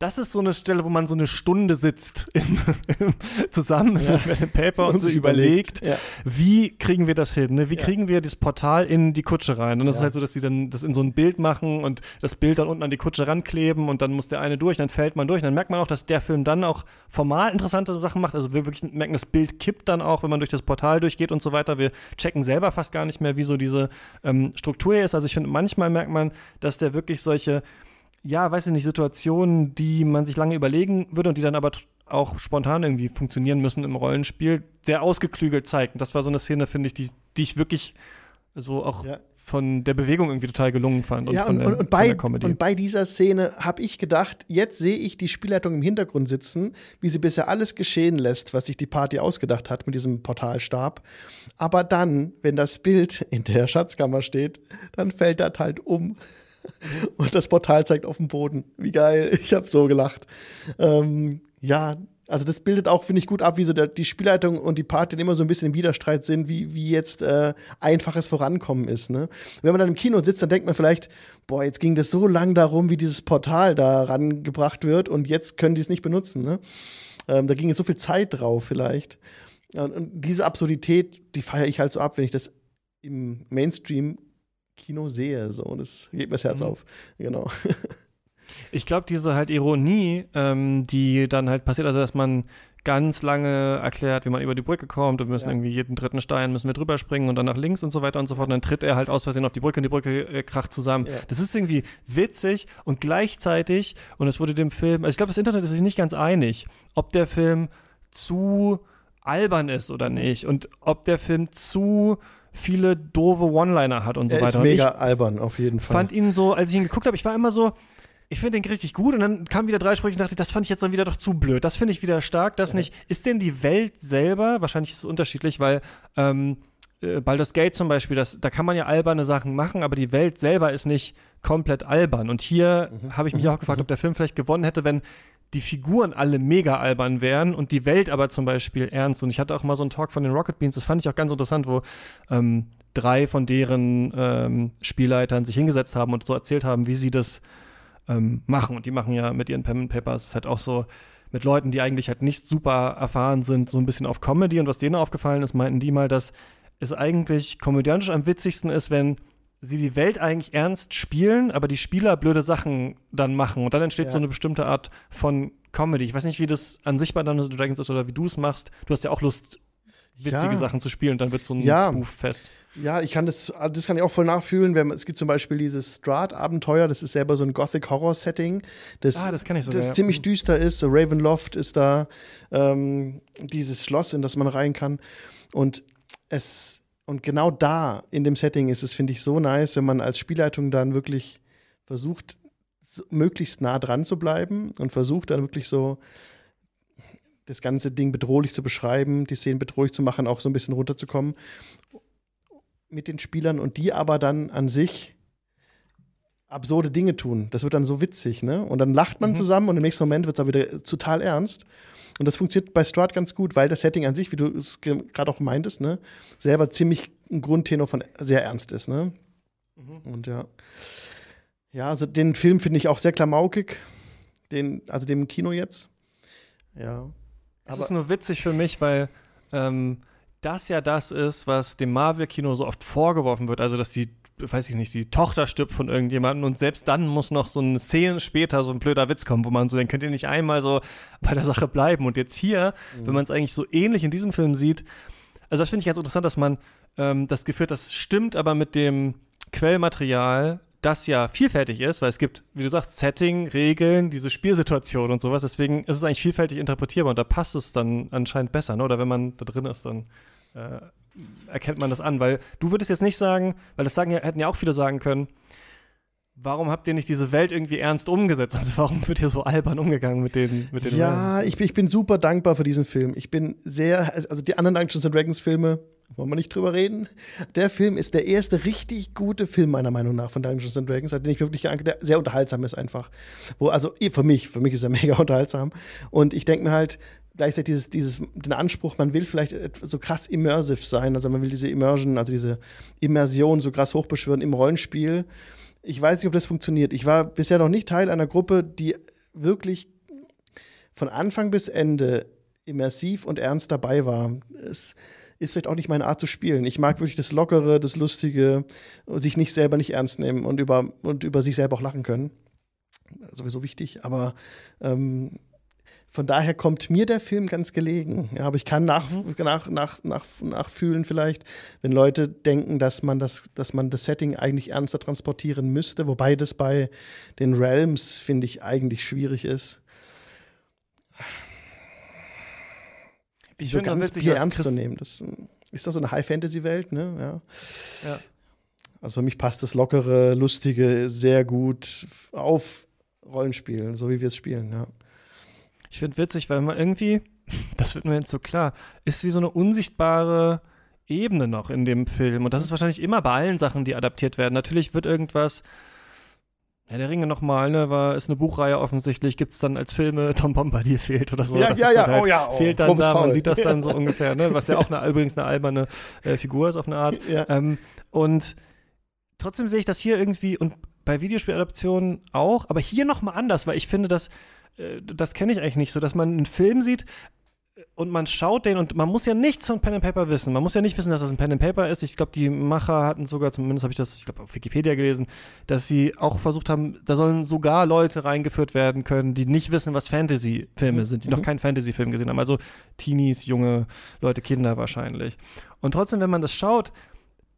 [SPEAKER 2] das ist so eine Stelle, wo man so eine Stunde sitzt im, (laughs) im, zusammen ja. mit dem Paper (laughs) und, und so überlegt, ja. wie kriegen wir das hin? Ne? Wie ja. kriegen wir das Portal in die Kutsche rein? Und das ist halt so, dass sie dann das in so ein Bild machen und das Bild dann unten an die Kutsche rankleben und dann muss der eine durch, dann fällt man durch. Und dann merkt man auch, dass der Film dann auch formal interessante Sachen macht. Also wir wirklich merken, das Bild kippt dann auch, wenn man durch das Portal durchgeht und so weiter. Wir checken selber fast gar nicht mehr, wie so diese ähm, Struktur ist. Also ich finde, manchmal merkt man, dass der wirklich solche ja, weiß ich nicht, Situationen, die man sich lange überlegen würde und die dann aber auch spontan irgendwie funktionieren müssen im Rollenspiel, sehr ausgeklügelt zeigt. Und das war so eine Szene, finde ich, die, die ich wirklich so auch ja. von der Bewegung irgendwie total gelungen fand.
[SPEAKER 3] Und ja, und,
[SPEAKER 2] der,
[SPEAKER 3] und, und bei, und bei dieser Szene habe ich gedacht, jetzt sehe ich die Spielleitung im Hintergrund sitzen, wie sie bisher alles geschehen lässt, was sich die Party ausgedacht hat mit diesem Portalstab. Aber dann, wenn das Bild in der Schatzkammer steht, dann fällt das halt um. (laughs) Und das Portal zeigt auf dem Boden. Wie geil. Ich habe so gelacht. Ähm, ja, also das bildet auch, finde ich, gut ab, wie so der, die Spielleitung und die Party immer so ein bisschen im Widerstreit sind, wie, wie jetzt äh, einfaches Vorankommen ist. Ne? Wenn man dann im Kino sitzt, dann denkt man vielleicht, boah, jetzt ging das so lang darum, wie dieses Portal da rangebracht wird und jetzt können die es nicht benutzen. Ne? Ähm, da ging jetzt so viel Zeit drauf vielleicht. Und diese Absurdität, die feiere ich halt so ab, wenn ich das im Mainstream Kino sehe. So, und das geht mir das Herz mhm. auf. Genau. (laughs)
[SPEAKER 2] Ich glaube, diese halt Ironie, ähm, die dann halt passiert, also dass man ganz lange erklärt, wie man über die Brücke kommt und wir müssen ja. irgendwie jeden dritten Stein müssen wir drüber springen und dann nach links und so weiter und so fort. Und dann tritt er halt aus Versehen auf die Brücke und die Brücke äh, kracht zusammen. Ja. Das ist irgendwie witzig und gleichzeitig, und es wurde dem Film, also ich glaube, das Internet ist sich nicht ganz einig, ob der Film zu albern ist oder nicht und ob der Film zu viele doofe One-Liner hat und so
[SPEAKER 3] er
[SPEAKER 2] weiter.
[SPEAKER 3] Ist mega albern, auf jeden Fall.
[SPEAKER 2] Fand ihn so, als ich ihn geguckt habe, ich war immer so, ich finde den richtig gut und dann kamen wieder drei Sprüche und dachte, das fand ich jetzt dann wieder doch zu blöd. Das finde ich wieder stark, das ja. nicht. Ist denn die Welt selber, wahrscheinlich ist es unterschiedlich, weil ähm, äh, Baldur's Gate zum Beispiel, das, da kann man ja alberne Sachen machen, aber die Welt selber ist nicht komplett albern. Und hier mhm. habe ich mich auch gefragt, ob der Film vielleicht gewonnen hätte, wenn die Figuren alle mega albern wären und die Welt aber zum Beispiel ernst. Und ich hatte auch mal so einen Talk von den Rocket Beans, das fand ich auch ganz interessant, wo ähm, drei von deren ähm, Spielleitern sich hingesetzt haben und so erzählt haben, wie sie das ähm, machen. Und die machen ja mit ihren Pen Papers halt auch so mit Leuten, die eigentlich halt nicht super erfahren sind, so ein bisschen auf Comedy. Und was denen aufgefallen ist, meinten die mal, dass es eigentlich komödiantisch am witzigsten ist, wenn sie die Welt eigentlich ernst spielen, aber die Spieler blöde Sachen dann machen. Und dann entsteht ja. so eine bestimmte Art von Comedy. Ich weiß nicht, wie das an sich bei Dungeons Dragons ist oder wie du es machst. Du hast ja auch Lust, witzige ja. Sachen zu spielen und dann wird so ein ja. Spoof fest.
[SPEAKER 3] Ja, ich kann das, das kann ich auch voll nachfühlen. Wenn, es gibt zum Beispiel dieses Strahd-Abenteuer, das ist selber so ein Gothic-Horror-Setting. Das,
[SPEAKER 2] ah, das kann ich sogar,
[SPEAKER 3] Das ja. ziemlich mhm. düster ist. So Ravenloft ist da ähm, dieses Schloss, in das man rein kann. Und es, und genau da, in dem Setting, ist es, finde ich, so nice, wenn man als Spielleitung dann wirklich versucht, möglichst nah dran zu bleiben und versucht dann wirklich so das ganze Ding bedrohlich zu beschreiben, die Szenen bedrohlich zu machen, auch so ein bisschen runterzukommen mit den Spielern und die aber dann an sich absurde Dinge tun. Das wird dann so witzig, ne? Und dann lacht man mhm. zusammen und im nächsten Moment wird es aber wieder total ernst. Und das funktioniert bei Strahd ganz gut, weil das Setting an sich, wie du es gerade auch meintest, ne, selber ziemlich ein Grundtenor von sehr ernst ist, ne? Mhm. Und ja. Ja, also den Film finde ich auch sehr klamaukig. Den, also dem Kino jetzt. Ja.
[SPEAKER 2] Es ist nur witzig für mich, weil ähm, das ja das ist, was dem Marvel-Kino so oft vorgeworfen wird. Also, dass die, weiß ich nicht, die Tochter stirbt von irgendjemandem und selbst dann muss noch so eine Szene später so ein blöder Witz kommen, wo man so, dann könnt ihr nicht einmal so bei der Sache bleiben. Und jetzt hier, mhm. wenn man es eigentlich so ähnlich in diesem Film sieht, also das finde ich ganz interessant, dass man ähm, das Gefühl, das stimmt aber mit dem Quellmaterial das ja vielfältig ist, weil es gibt, wie du sagst, Setting, Regeln, diese Spielsituation und sowas. Deswegen ist es eigentlich vielfältig interpretierbar und da passt es dann anscheinend besser, ne? Oder wenn man da drin ist, dann äh, erkennt man das an. Weil du würdest jetzt nicht sagen, weil das sagen hätten ja auch viele sagen können, warum habt ihr nicht diese Welt irgendwie ernst umgesetzt? Also warum wird hier so albern umgegangen mit den, mit den
[SPEAKER 3] Ja, ich, ich bin super dankbar für diesen Film. Ich bin sehr, also die anderen Dungeons Dragons Filme, wollen wir nicht drüber reden. Der Film ist der erste richtig gute Film meiner Meinung nach von Dungeons Dragons, den ich wirklich der sehr unterhaltsam ist einfach. Wo also für mich, für mich ist er (laughs) mega unterhaltsam und ich denke mir halt, gleichzeitig dieses, dieses, den Anspruch, man will vielleicht so krass immersive sein, also man will diese Immersion, also diese Immersion so krass hochbeschwören im Rollenspiel. Ich weiß nicht, ob das funktioniert. Ich war bisher noch nicht Teil einer Gruppe, die wirklich von Anfang bis Ende immersiv und ernst dabei war. Es ist vielleicht auch nicht meine Art zu spielen. Ich mag wirklich das Lockere, das Lustige, sich nicht selber nicht ernst nehmen und über, und über sich selber auch lachen können. Sowieso wichtig, aber ähm, von daher kommt mir der Film ganz gelegen. Ja, aber ich kann nach, nach, nach, nach, nachfühlen vielleicht, wenn Leute denken, dass man das, dass man das Setting eigentlich ernster transportieren müsste, wobei das bei den Realms, finde ich, eigentlich schwierig ist. ich so ganz witzig, ernst zu nehmen. Das ist doch so eine High-Fantasy-Welt, ne? Ja. ja. Also für mich passt das lockere, lustige sehr gut auf Rollenspiel, so wie wir es spielen, ja.
[SPEAKER 2] Ich finde witzig, weil man irgendwie, (laughs) das wird mir jetzt so klar, ist wie so eine unsichtbare Ebene noch in dem Film. Und das ist wahrscheinlich immer bei allen Sachen, die adaptiert werden. Natürlich wird irgendwas ja, der Ringe nochmal, ne, war, ist eine Buchreihe offensichtlich, gibt es dann als Filme, (laughs) Tom Bombadil fehlt oder so.
[SPEAKER 3] Ja, ja, ja, halt, oh ja.
[SPEAKER 2] Oh, fehlt dann da, man sieht das dann (laughs) so ungefähr, ne, was ja auch eine, übrigens eine alberne äh, Figur ist auf eine Art. Ja. Ähm, und trotzdem sehe ich das hier irgendwie und bei Videospieladaptionen auch, aber hier nochmal anders, weil ich finde, dass das kenne ich eigentlich nicht so, dass man einen Film sieht, und man schaut den und man muss ja nichts von Pen and Paper wissen. Man muss ja nicht wissen, dass das ein Pen and Paper ist. Ich glaube, die Macher hatten sogar, zumindest habe ich das, ich glaube, auf Wikipedia gelesen, dass sie auch versucht haben, da sollen sogar Leute reingeführt werden können, die nicht wissen, was Fantasy-Filme sind, die mhm. noch keinen Fantasy-Film gesehen haben. Also Teenies, junge Leute, Kinder wahrscheinlich. Und trotzdem, wenn man das schaut,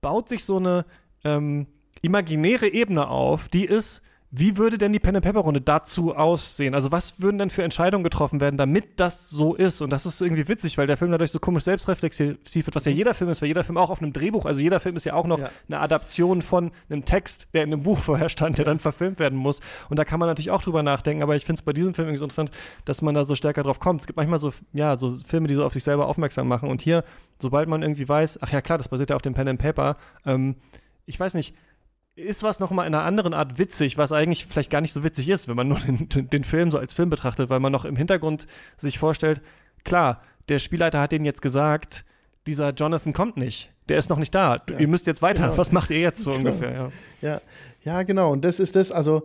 [SPEAKER 2] baut sich so eine ähm, imaginäre Ebene auf, die ist wie würde denn die Pen and Paper Runde dazu aussehen? Also was würden denn für Entscheidungen getroffen werden, damit das so ist? Und das ist irgendwie witzig, weil der Film dadurch so komisch selbstreflexiv wird, was ja jeder Film ist, weil jeder Film auch auf einem Drehbuch, also jeder Film ist ja auch noch ja. eine Adaption von einem Text, der in einem Buch (laughs) vorher stand, der dann verfilmt werden muss. Und da kann man natürlich auch drüber nachdenken, aber ich finde es bei diesem Film irgendwie so interessant, dass man da so stärker drauf kommt. Es gibt manchmal so, ja, so Filme, die so auf sich selber aufmerksam machen. Und hier, sobald man irgendwie weiß, ach ja klar, das basiert ja auf dem Pen and Paper, ähm, ich weiß nicht, ist was nochmal in einer anderen Art witzig, was eigentlich vielleicht gar nicht so witzig ist, wenn man nur den, den, Film so als Film betrachtet, weil man noch im Hintergrund sich vorstellt, klar, der Spielleiter hat denen jetzt gesagt, dieser Jonathan kommt nicht. Der ist noch nicht da. Ja, ihr müsst jetzt weiter. Genau. Was macht ihr jetzt so genau. ungefähr? Ja.
[SPEAKER 3] ja. Ja, genau. Und das ist das. Also,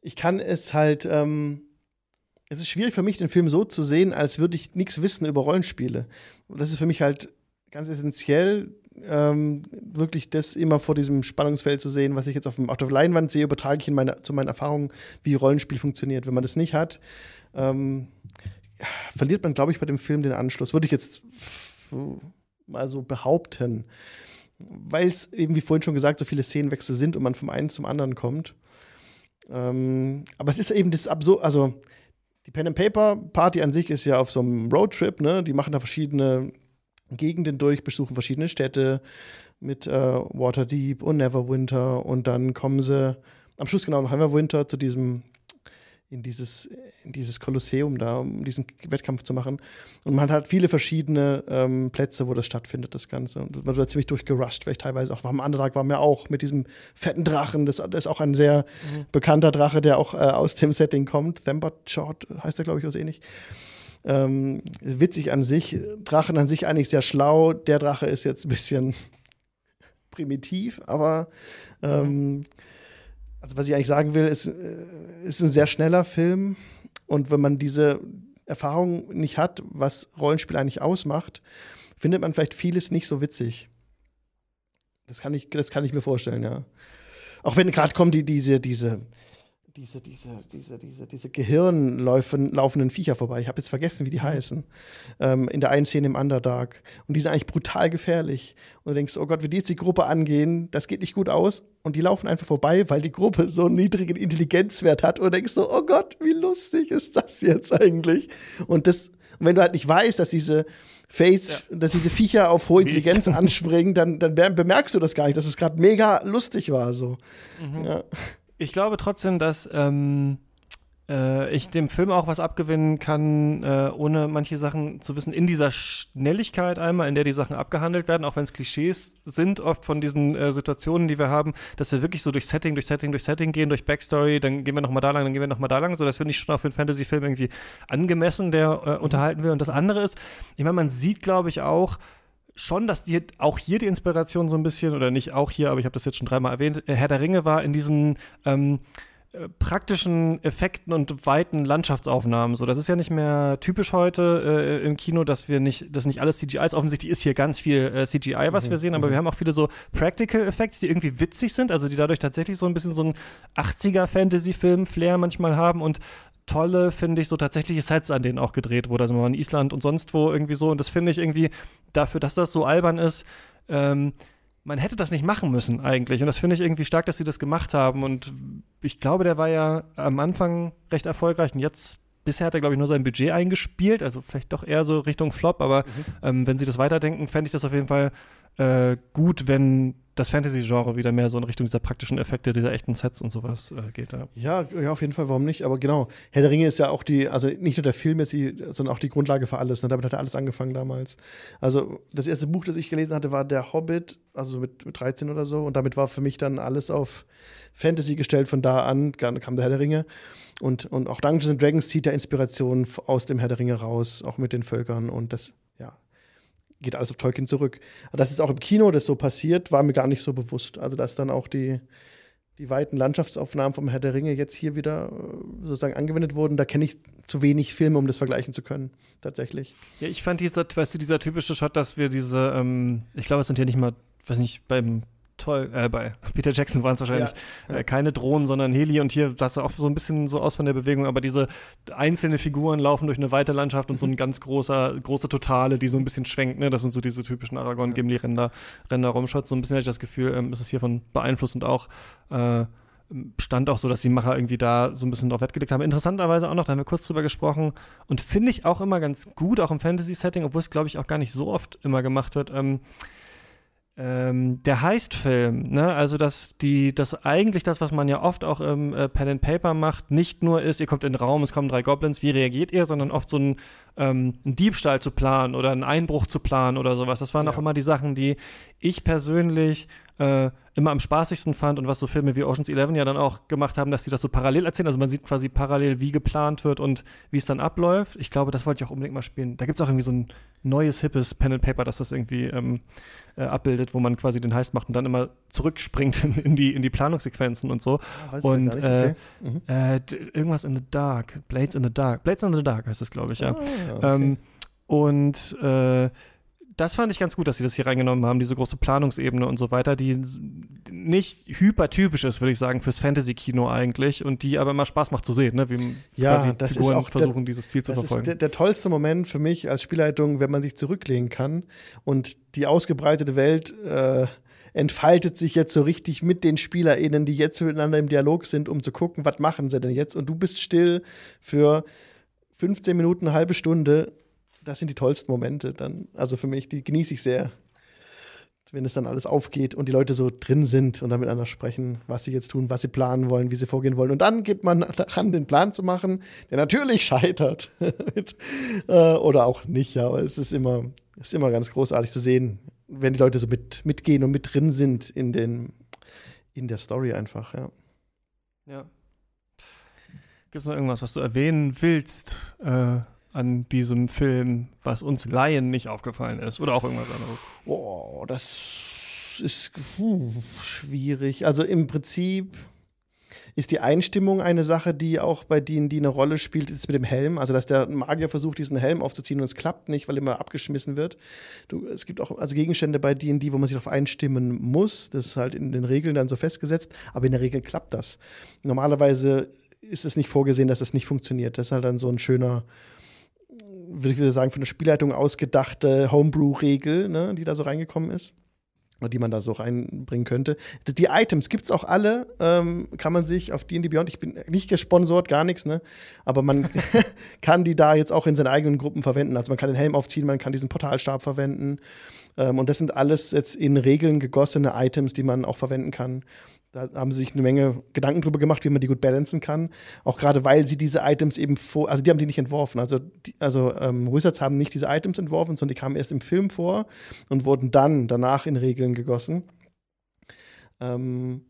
[SPEAKER 3] ich kann es halt. Ähm, es ist schwierig für mich, den Film so zu sehen, als würde ich nichts wissen über Rollenspiele. Und das ist für mich halt ganz essentiell, ähm, wirklich das immer vor diesem Spannungsfeld zu sehen, was ich jetzt auf, dem, auf der Leinwand sehe, übertrage ich in meine, zu meinen Erfahrungen, wie Rollenspiel funktioniert. Wenn man das nicht hat, ähm, verliert man, glaube ich, bei dem Film den Anschluss. Würde ich jetzt mal so behaupten. Weil es eben, wie vorhin schon gesagt, so viele Szenenwechsel sind und man vom einen zum anderen kommt. Ähm, aber es ist eben das absurd, also die Pen and Paper Party an sich ist ja auf so einem Roadtrip, ne? Die machen da verschiedene Gegenden durch, besuchen verschiedene Städte mit äh, Waterdeep und Neverwinter und dann kommen sie am Schluss genau nach Neverwinter zu diesem in dieses, in dieses Kolosseum da, um diesen Wettkampf zu machen. Und man hat halt viele verschiedene ähm, Plätze, wo das stattfindet, das Ganze. Und man wird ziemlich durchgerusht, vielleicht teilweise auch. Am anderen Tag waren wir auch mit diesem fetten Drachen. Das, das ist auch ein sehr mhm. bekannter Drache, der auch äh, aus dem Setting kommt. Themberchord heißt der, glaube ich, auch ähnlich. Ähm, witzig an sich. Drachen an sich eigentlich sehr schlau. Der Drache ist jetzt ein bisschen (laughs) primitiv, aber ähm, also was ich eigentlich sagen will, ist, äh, ist ein sehr schneller Film. Und wenn man diese Erfahrung nicht hat, was Rollenspiel eigentlich ausmacht, findet man vielleicht vieles nicht so witzig. Das kann ich, das kann ich mir vorstellen, ja. Auch wenn gerade kommen die, diese, diese diese, diese, diese, diese, diese Gehirnlaufenden Viecher vorbei. Ich habe jetzt vergessen, wie die mhm. heißen. Ähm, in der einen Szene im Underdark. Und die sind eigentlich brutal gefährlich. Und du denkst, oh Gott, wie die jetzt die Gruppe angehen, das geht nicht gut aus. Und die laufen einfach vorbei, weil die Gruppe so einen niedrigen Intelligenzwert hat. Und du denkst so, oh Gott, wie lustig ist das jetzt eigentlich? Und das, und wenn du halt nicht weißt, dass diese Face, ja. dass diese Viecher auf hohe Intelligenz (laughs) anspringen, dann, dann bemerkst du das gar nicht, dass es gerade mega lustig war. So. Mhm. Ja.
[SPEAKER 2] Ich glaube trotzdem, dass ähm, äh, ich dem Film auch was abgewinnen kann, äh, ohne manche Sachen zu wissen, in dieser Schnelligkeit einmal, in der die Sachen abgehandelt werden, auch wenn es Klischees sind, oft von diesen äh, Situationen, die wir haben, dass wir wirklich so durch Setting, durch Setting, durch Setting gehen, durch Backstory, dann gehen wir nochmal da lang, dann gehen wir nochmal da lang, so das finde ich schon auch für einen Fantasy-Film irgendwie angemessen, der äh, unterhalten will. Und das andere ist, ich meine, man sieht, glaube ich, auch, schon, dass die auch hier die Inspiration so ein bisschen, oder nicht auch hier, aber ich habe das jetzt schon dreimal erwähnt, äh, Herr der Ringe war in diesen ähm, äh, praktischen Effekten und weiten Landschaftsaufnahmen. So, das ist ja nicht mehr typisch heute äh, im Kino, dass wir nicht, dass nicht alles CGI ist. Offensichtlich ist hier ganz viel äh, CGI, was mhm. wir sehen, aber mhm. wir haben auch viele so Practical Effects, die irgendwie witzig sind, also die dadurch tatsächlich so ein bisschen so ein 80er Fantasy-Film-Flair manchmal haben und tolle, finde ich, so tatsächliche Sets, an denen auch gedreht wurde. Also in Island und sonst wo irgendwie so. Und das finde ich irgendwie dafür, dass das so albern ist, ähm, man hätte das nicht machen müssen eigentlich. Und das finde ich irgendwie stark, dass sie das gemacht haben. Und ich glaube, der war ja am Anfang recht erfolgreich und jetzt bisher hat er, glaube ich, nur sein Budget eingespielt, also vielleicht doch eher so Richtung Flop, aber mhm. ähm, wenn sie das weiterdenken, fände ich das auf jeden Fall äh, gut, wenn das Fantasy-Genre wieder mehr so in Richtung dieser praktischen Effekte, dieser echten Sets und sowas äh, geht.
[SPEAKER 3] Ja. ja. ja, auf jeden Fall, warum nicht? Aber genau, Herr der Ringe ist ja auch die, also nicht nur der Film ist die, sondern auch die Grundlage für alles. Ne? Damit hat er alles angefangen damals. Also das erste Buch, das ich gelesen hatte, war Der Hobbit, also mit, mit 13 oder so. Und damit war für mich dann alles auf Fantasy gestellt. Von da an kam der Herr der Ringe. Und, und auch Dungeons Dragons zieht ja Inspiration aus dem Herr der Ringe raus, auch mit den Völkern. Und das, geht alles auf Tolkien zurück. Dass es auch im Kino das so passiert, war mir gar nicht so bewusst. Also, dass dann auch die, die weiten Landschaftsaufnahmen vom Herr der Ringe jetzt hier wieder äh, sozusagen angewendet wurden, da kenne ich zu wenig Filme, um das vergleichen zu können, tatsächlich.
[SPEAKER 2] Ja, ich fand dieser, weißt du, dieser typische Shot, dass wir diese, ähm, ich glaube, es sind ja nicht mal, weiß nicht, beim toll. Äh, bei Peter Jackson waren es wahrscheinlich ja. äh, keine Drohnen, sondern Heli. Und hier sah es auch so ein bisschen so aus von der Bewegung. Aber diese einzelnen Figuren laufen durch eine weite Landschaft und so ein ganz großer, große Totale, die so ein bisschen schwenkt. Ne? Das sind so diese typischen Aragon-Gimli-Ränder, Ränder-Rumshots. So ein bisschen hatte ich das Gefühl, ähm, ist es hiervon beeinflusst und auch äh, stand auch so, dass die Macher irgendwie da so ein bisschen drauf Wert haben. Interessanterweise auch noch, da haben wir kurz drüber gesprochen und finde ich auch immer ganz gut, auch im Fantasy-Setting, obwohl es, glaube ich, auch gar nicht so oft immer gemacht wird. Ähm, ähm, der Heist-Film, ne? also dass die, dass eigentlich das, was man ja oft auch im äh, Pen and Paper macht, nicht nur ist, ihr kommt in den Raum, es kommen drei Goblins, wie reagiert ihr, sondern oft so ein, ähm, einen Diebstahl zu planen oder einen Einbruch zu planen oder sowas. Das waren ja. auch immer die Sachen, die ich persönlich äh, immer am spaßigsten fand und was so Filme wie Ocean's Eleven ja dann auch gemacht haben, dass sie das so parallel erzählen. Also man sieht quasi parallel, wie geplant wird und wie es dann abläuft. Ich glaube, das wollte ich auch unbedingt mal spielen. Da gibt es auch irgendwie so ein neues, hippes Pen and Paper, das das irgendwie ähm, äh, abbildet, wo man quasi den Heist macht und dann immer zurückspringt in, (laughs) in die, in die Planungssequenzen und so. Ah, und äh, okay. mhm. äh, irgendwas in the Dark, Blades in the Dark, Blades in the Dark heißt das, glaube ich, ja. Ah, okay. ähm, und äh, das fand ich ganz gut, dass sie das hier reingenommen haben, diese große Planungsebene und so weiter, die nicht hypertypisch ist, würde ich sagen, fürs Fantasy-Kino eigentlich und die aber immer Spaß macht zu sehen, ne? wie
[SPEAKER 3] ja, das Figuren ist auch
[SPEAKER 2] versuchen, der, dieses Ziel zu verfolgen.
[SPEAKER 3] Das ist der, der, tollste Moment für mich als Spielleitung, wenn man sich zurücklehnen kann und die ausgebreitete Welt äh, entfaltet sich jetzt so richtig mit den SpielerInnen, die jetzt miteinander im Dialog sind, um zu gucken, was machen sie denn jetzt? Und du bist still für 15 Minuten, eine halbe Stunde das sind die tollsten Momente dann. Also für mich, die genieße ich sehr. Wenn es dann alles aufgeht und die Leute so drin sind und dann miteinander sprechen, was sie jetzt tun, was sie planen wollen, wie sie vorgehen wollen. Und dann geht man (laughs) daran, den Plan zu machen, der natürlich (laughs) scheitert. (laughs) Äh, oder auch nicht, ja. Aber es ist immer, es ist immer ganz großartig zu sehen, wenn die Leute so mit, mitgehen und mit drin sind in, den, in der Story einfach, ja.
[SPEAKER 2] Ja. Gibt es noch irgendwas, was du erwähnen willst? Äh an diesem Film, was uns Laien nicht aufgefallen ist? Oder auch irgendwas anderes?
[SPEAKER 3] Boah, das ist puh, schwierig. Also im Prinzip ist die Einstimmung eine Sache, die auch bei denen, die eine Rolle spielt, ist mit dem Helm. Also, dass der Magier versucht, diesen Helm aufzuziehen und es klappt nicht, weil immer abgeschmissen wird. Du, es gibt auch also Gegenstände bei D&D, wo man sich darauf einstimmen muss. Das ist halt in den Regeln dann so festgesetzt. Aber in der Regel klappt das. Normalerweise ist es nicht vorgesehen, dass das nicht funktioniert. Das ist halt dann so ein schöner würde ich wieder sagen, von der Spielleitung ausgedachte Homebrew-Regel, ne, die da so reingekommen ist. Oder die man da so reinbringen könnte. Die Items gibt es auch alle, ähm, kann man sich auf D&D Beyond, ich bin nicht gesponsort, gar nichts, ne? Aber man (laughs) kann die da jetzt auch in seinen eigenen Gruppen verwenden. Also man kann den Helm aufziehen, man kann diesen Portalstab verwenden. Ähm, und das sind alles jetzt in Regeln gegossene Items, die man auch verwenden kann. Da haben sie sich eine Menge Gedanken drüber gemacht, wie man die gut balancen kann. Auch gerade, weil sie diese Items eben vor, also die haben die nicht entworfen. Also, die, also ähm, Wizards haben nicht diese Items entworfen, sondern die kamen erst im Film vor und wurden dann danach in Regeln gegossen. Ähm,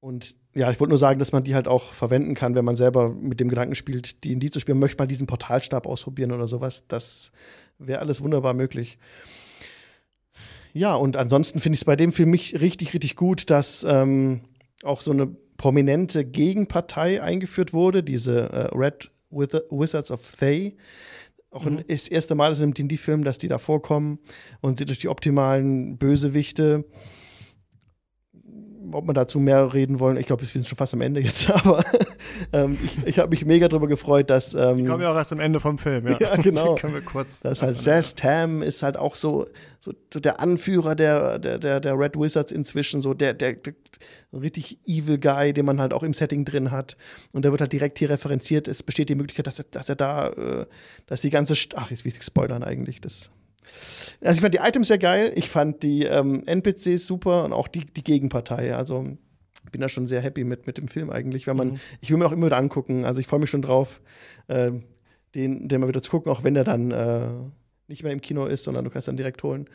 [SPEAKER 3] und ja, ich wollte nur sagen, dass man die halt auch verwenden kann, wenn man selber mit dem Gedanken spielt, die in die zu spielen, möchte mal diesen Portalstab ausprobieren oder sowas. Das wäre alles wunderbar möglich. Ja, und ansonsten finde ich es bei dem Film mich richtig, richtig gut, dass ähm, auch so eine prominente Gegenpartei eingeführt wurde, diese äh, Red Wizards of Thay. Auch mhm. das erste Mal ist im D&D-Film, dass die da vorkommen und sie durch die optimalen Bösewichte ob wir dazu mehr reden wollen. Ich glaube, wir sind schon fast am Ende jetzt, (laughs) aber ähm, ich, ich habe mich mega darüber gefreut, dass. Ähm,
[SPEAKER 2] Die kommen ja auch erst am Ende vom Film, ja. (laughs)
[SPEAKER 3] Ja, genau. (laughs)
[SPEAKER 2] Können wir kurz.
[SPEAKER 3] Das halt Zaz Tam ist halt auch so, so, so der Anführer der, der, der, der Red Wizards inzwischen, so der, der, der richtig evil Guy, den man halt auch im Setting drin hat. Und der wird halt direkt hier referenziert. Es besteht die Möglichkeit, dass er, dass er da, äh, dass die ganze, St ach, jetzt will ich spoilern eigentlich, das also ich fand die Items sehr geil, ich fand die ähm, NPCs super und auch die, die Gegenpartei. Also bin da schon sehr happy mit, mit dem Film eigentlich, weil man, mhm. ich will mir auch immer wieder angucken. Also ich freue mich schon drauf, äh, den, den mal wieder zu gucken, auch wenn der dann äh, nicht mehr im Kino ist, sondern du kannst dann direkt holen.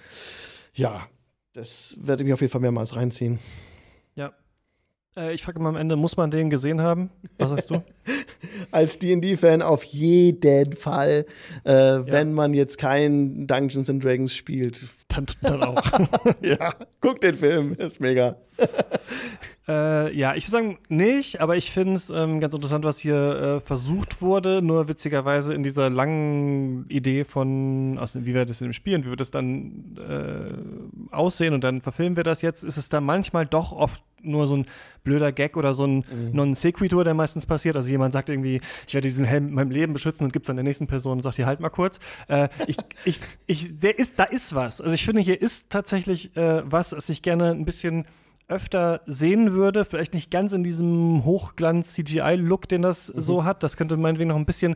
[SPEAKER 3] Ja, das werde ich mir auf jeden Fall mehrmals reinziehen.
[SPEAKER 2] Äh, ich frage mal am Ende, muss man den gesehen haben? Was sagst du? (laughs)
[SPEAKER 3] als D&D-Fan auf jeden Fall, äh, ja. wenn man jetzt kein Dungeons and Dragons spielt.
[SPEAKER 2] Dann, dann auch. (laughs) (laughs)
[SPEAKER 3] ja, guck den Film, ist mega.
[SPEAKER 2] Äh, ja, ich würde sagen nicht, aber ich finde es ähm, ganz interessant, was hier äh, versucht wurde. Nur witzigerweise in dieser langen Idee von, also wie wir das in dem Spielen, wie wird das dann äh, aussehen und dann verfilmen wir das jetzt, ist es da manchmal doch oft nur so ein blöder Gag oder so ein mhm. Non-Sequitur, der meistens passiert. Also jemand sagt irgendwie, ich werde diesen Helm in meinem Leben beschützen und gibt es dann der nächsten Person und sagt, hier halt mal kurz. Äh, ich, (laughs) ich, ich, der ist, da ist was. Also ich finde, hier ist tatsächlich äh, was, was ich gerne ein bisschen öfter sehen würde. Vielleicht nicht ganz in diesem Hochglanz-CGI-Look, den das mhm. so hat. Das könnte meinetwegen noch ein bisschen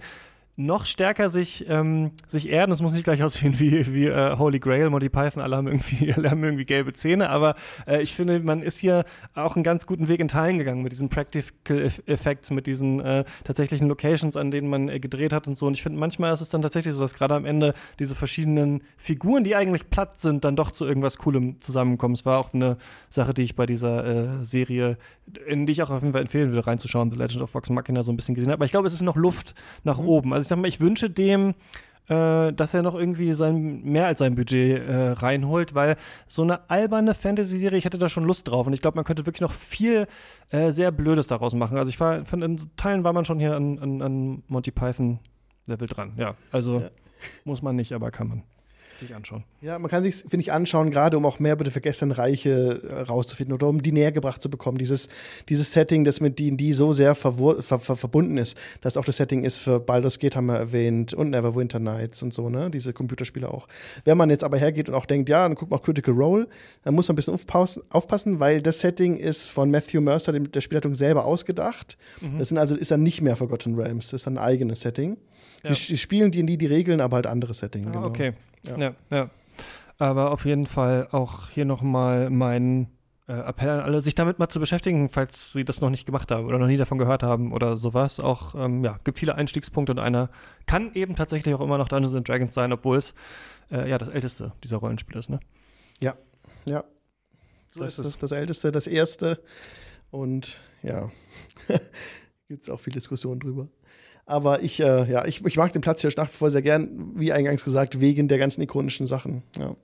[SPEAKER 2] noch stärker sich, ähm, sich erden. Das muss nicht gleich aussehen wie, wie äh, Holy Grail, Monty Python, alle haben irgendwie, (laughs) alle haben irgendwie gelbe Zähne, aber äh, ich finde, man ist hier auch einen ganz guten Weg in Teilen gegangen mit diesen Practical Effects, mit diesen äh, tatsächlichen Locations, an denen man äh, gedreht hat und so. Und ich finde, manchmal ist es dann tatsächlich so, dass gerade am Ende diese verschiedenen Figuren, die eigentlich platt sind, dann doch zu irgendwas Coolem zusammenkommen. Es war auch eine Sache, die ich bei dieser äh, Serie, in die ich auch auf jeden Fall empfehlen würde, reinzuschauen, The Legend of Vox Machina so ein bisschen gesehen habe. Aber ich glaube, es ist noch Luft nach mhm. oben. Also ich sag mal, ich wünsche dem, äh, dass er noch irgendwie sein, mehr als sein Budget äh, reinholt, weil so eine alberne Fantasy-Serie, ich hätte da schon Lust drauf und ich glaube, man könnte wirklich noch viel äh, sehr Blödes daraus machen. Also ich war, fand, in Teilen war man schon hier an, an, an Monty Python Level dran, ja. Also ja. muss man nicht, aber kann man sich anschauen.
[SPEAKER 3] Ja, man kann sich, finde ich, anschauen, gerade um auch mehr über die vergessenen Reiche äh, rauszufinden oder um die näher gebracht zu bekommen. Dieses, dieses Setting, das mit D&D so sehr ver ver verbunden ist, dass auch das Setting ist für Baldur's Gate, haben wir erwähnt, und Neverwinter Nights und so, ne? Diese Computerspiele auch. Wenn man jetzt aber hergeht und auch denkt, ja, dann guckt man auch Critical Role, dann muss man ein bisschen aufpassen, weil das Setting ist von Matthew Mercer, dem, der Spielleitung, selber ausgedacht. Mhm. Das sind also, ist dann nicht mehr Forgotten Realms, das ist ein eigenes Setting. Ja. Sie, sie spielen D&D die Regeln, aber halt andere Setting.
[SPEAKER 2] Ah, genau. Okay. Ja. ja, ja. Aber auf jeden Fall auch hier nochmal mein äh, Appell an alle, sich damit mal zu beschäftigen, falls sie das noch nicht gemacht haben oder noch nie davon gehört haben oder sowas. Auch, ähm, ja, gibt viele Einstiegspunkte und einer kann eben tatsächlich auch immer noch Dungeons and Dragons sein, obwohl es äh, ja das älteste dieser Rollenspiele ist, ne?
[SPEAKER 3] Ja, ja. So das ist das, das älteste, das erste. Und ja, (laughs) gibt es auch viel Diskussion drüber. Aber ich, äh, ja, ich, ich mag den Platz hier nach wie vor sehr gern, wie eingangs gesagt, wegen der ganzen ikonischen Sachen. Ja.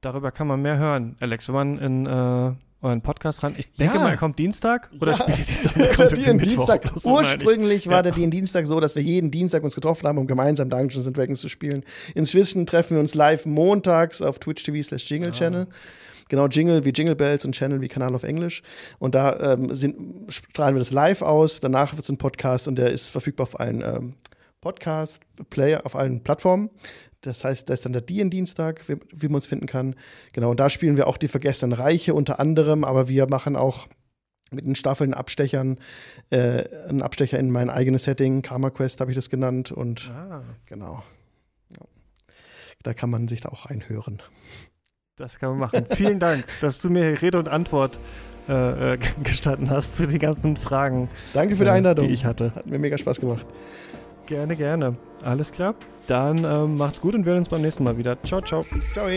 [SPEAKER 2] Darüber kann man mehr hören, Alex, wenn man in äh, euren Podcast ran. Ich denke ja. mal, er kommt Dienstag oder ja. spielt ihr (laughs) Dienstag?
[SPEAKER 3] Dienstag. Ursprünglich war ja. der die Dienstag so, dass wir jeden Dienstag uns getroffen haben, um gemeinsam Dungeons and Dragons zu spielen. Inzwischen treffen wir uns live montags auf Twitch TV slash Jingle Channel. Ah. Genau, Jingle wie Jingle Bells und Channel wie Kanal auf Englisch. Und da ähm, sind, strahlen wir das live aus. Danach wird es ein Podcast und der ist verfügbar auf allen ähm, Podcast-Player, auf allen Plattformen. Das heißt, da ist dann der DIN-Dienstag, wie, wie, man uns finden kann. Genau, und da spielen wir auch die Vergessenen Reiche unter anderem, aber wir machen auch mit den Staffeln Abstechern, äh, einen Abstecher in mein eigenes Setting, Karma Quest habe ich das genannt und ah. genau. Ja. Da kann man sich da auch reinhören.
[SPEAKER 2] Das kann man machen. Vielen Dank, (laughs) dass du mir Rede und Antwort äh, äh gestanden hast zu den ganzen Fragen.
[SPEAKER 3] Danke für die äh, Einladung.
[SPEAKER 2] Die ich hatte.
[SPEAKER 3] Hat mir mega Spaß gemacht.
[SPEAKER 2] Gerne, gerne. Alles klar. Dann ähm, macht's gut und wir sehen uns beim nächsten Mal wieder. Ciao, ciao.
[SPEAKER 3] Ciao.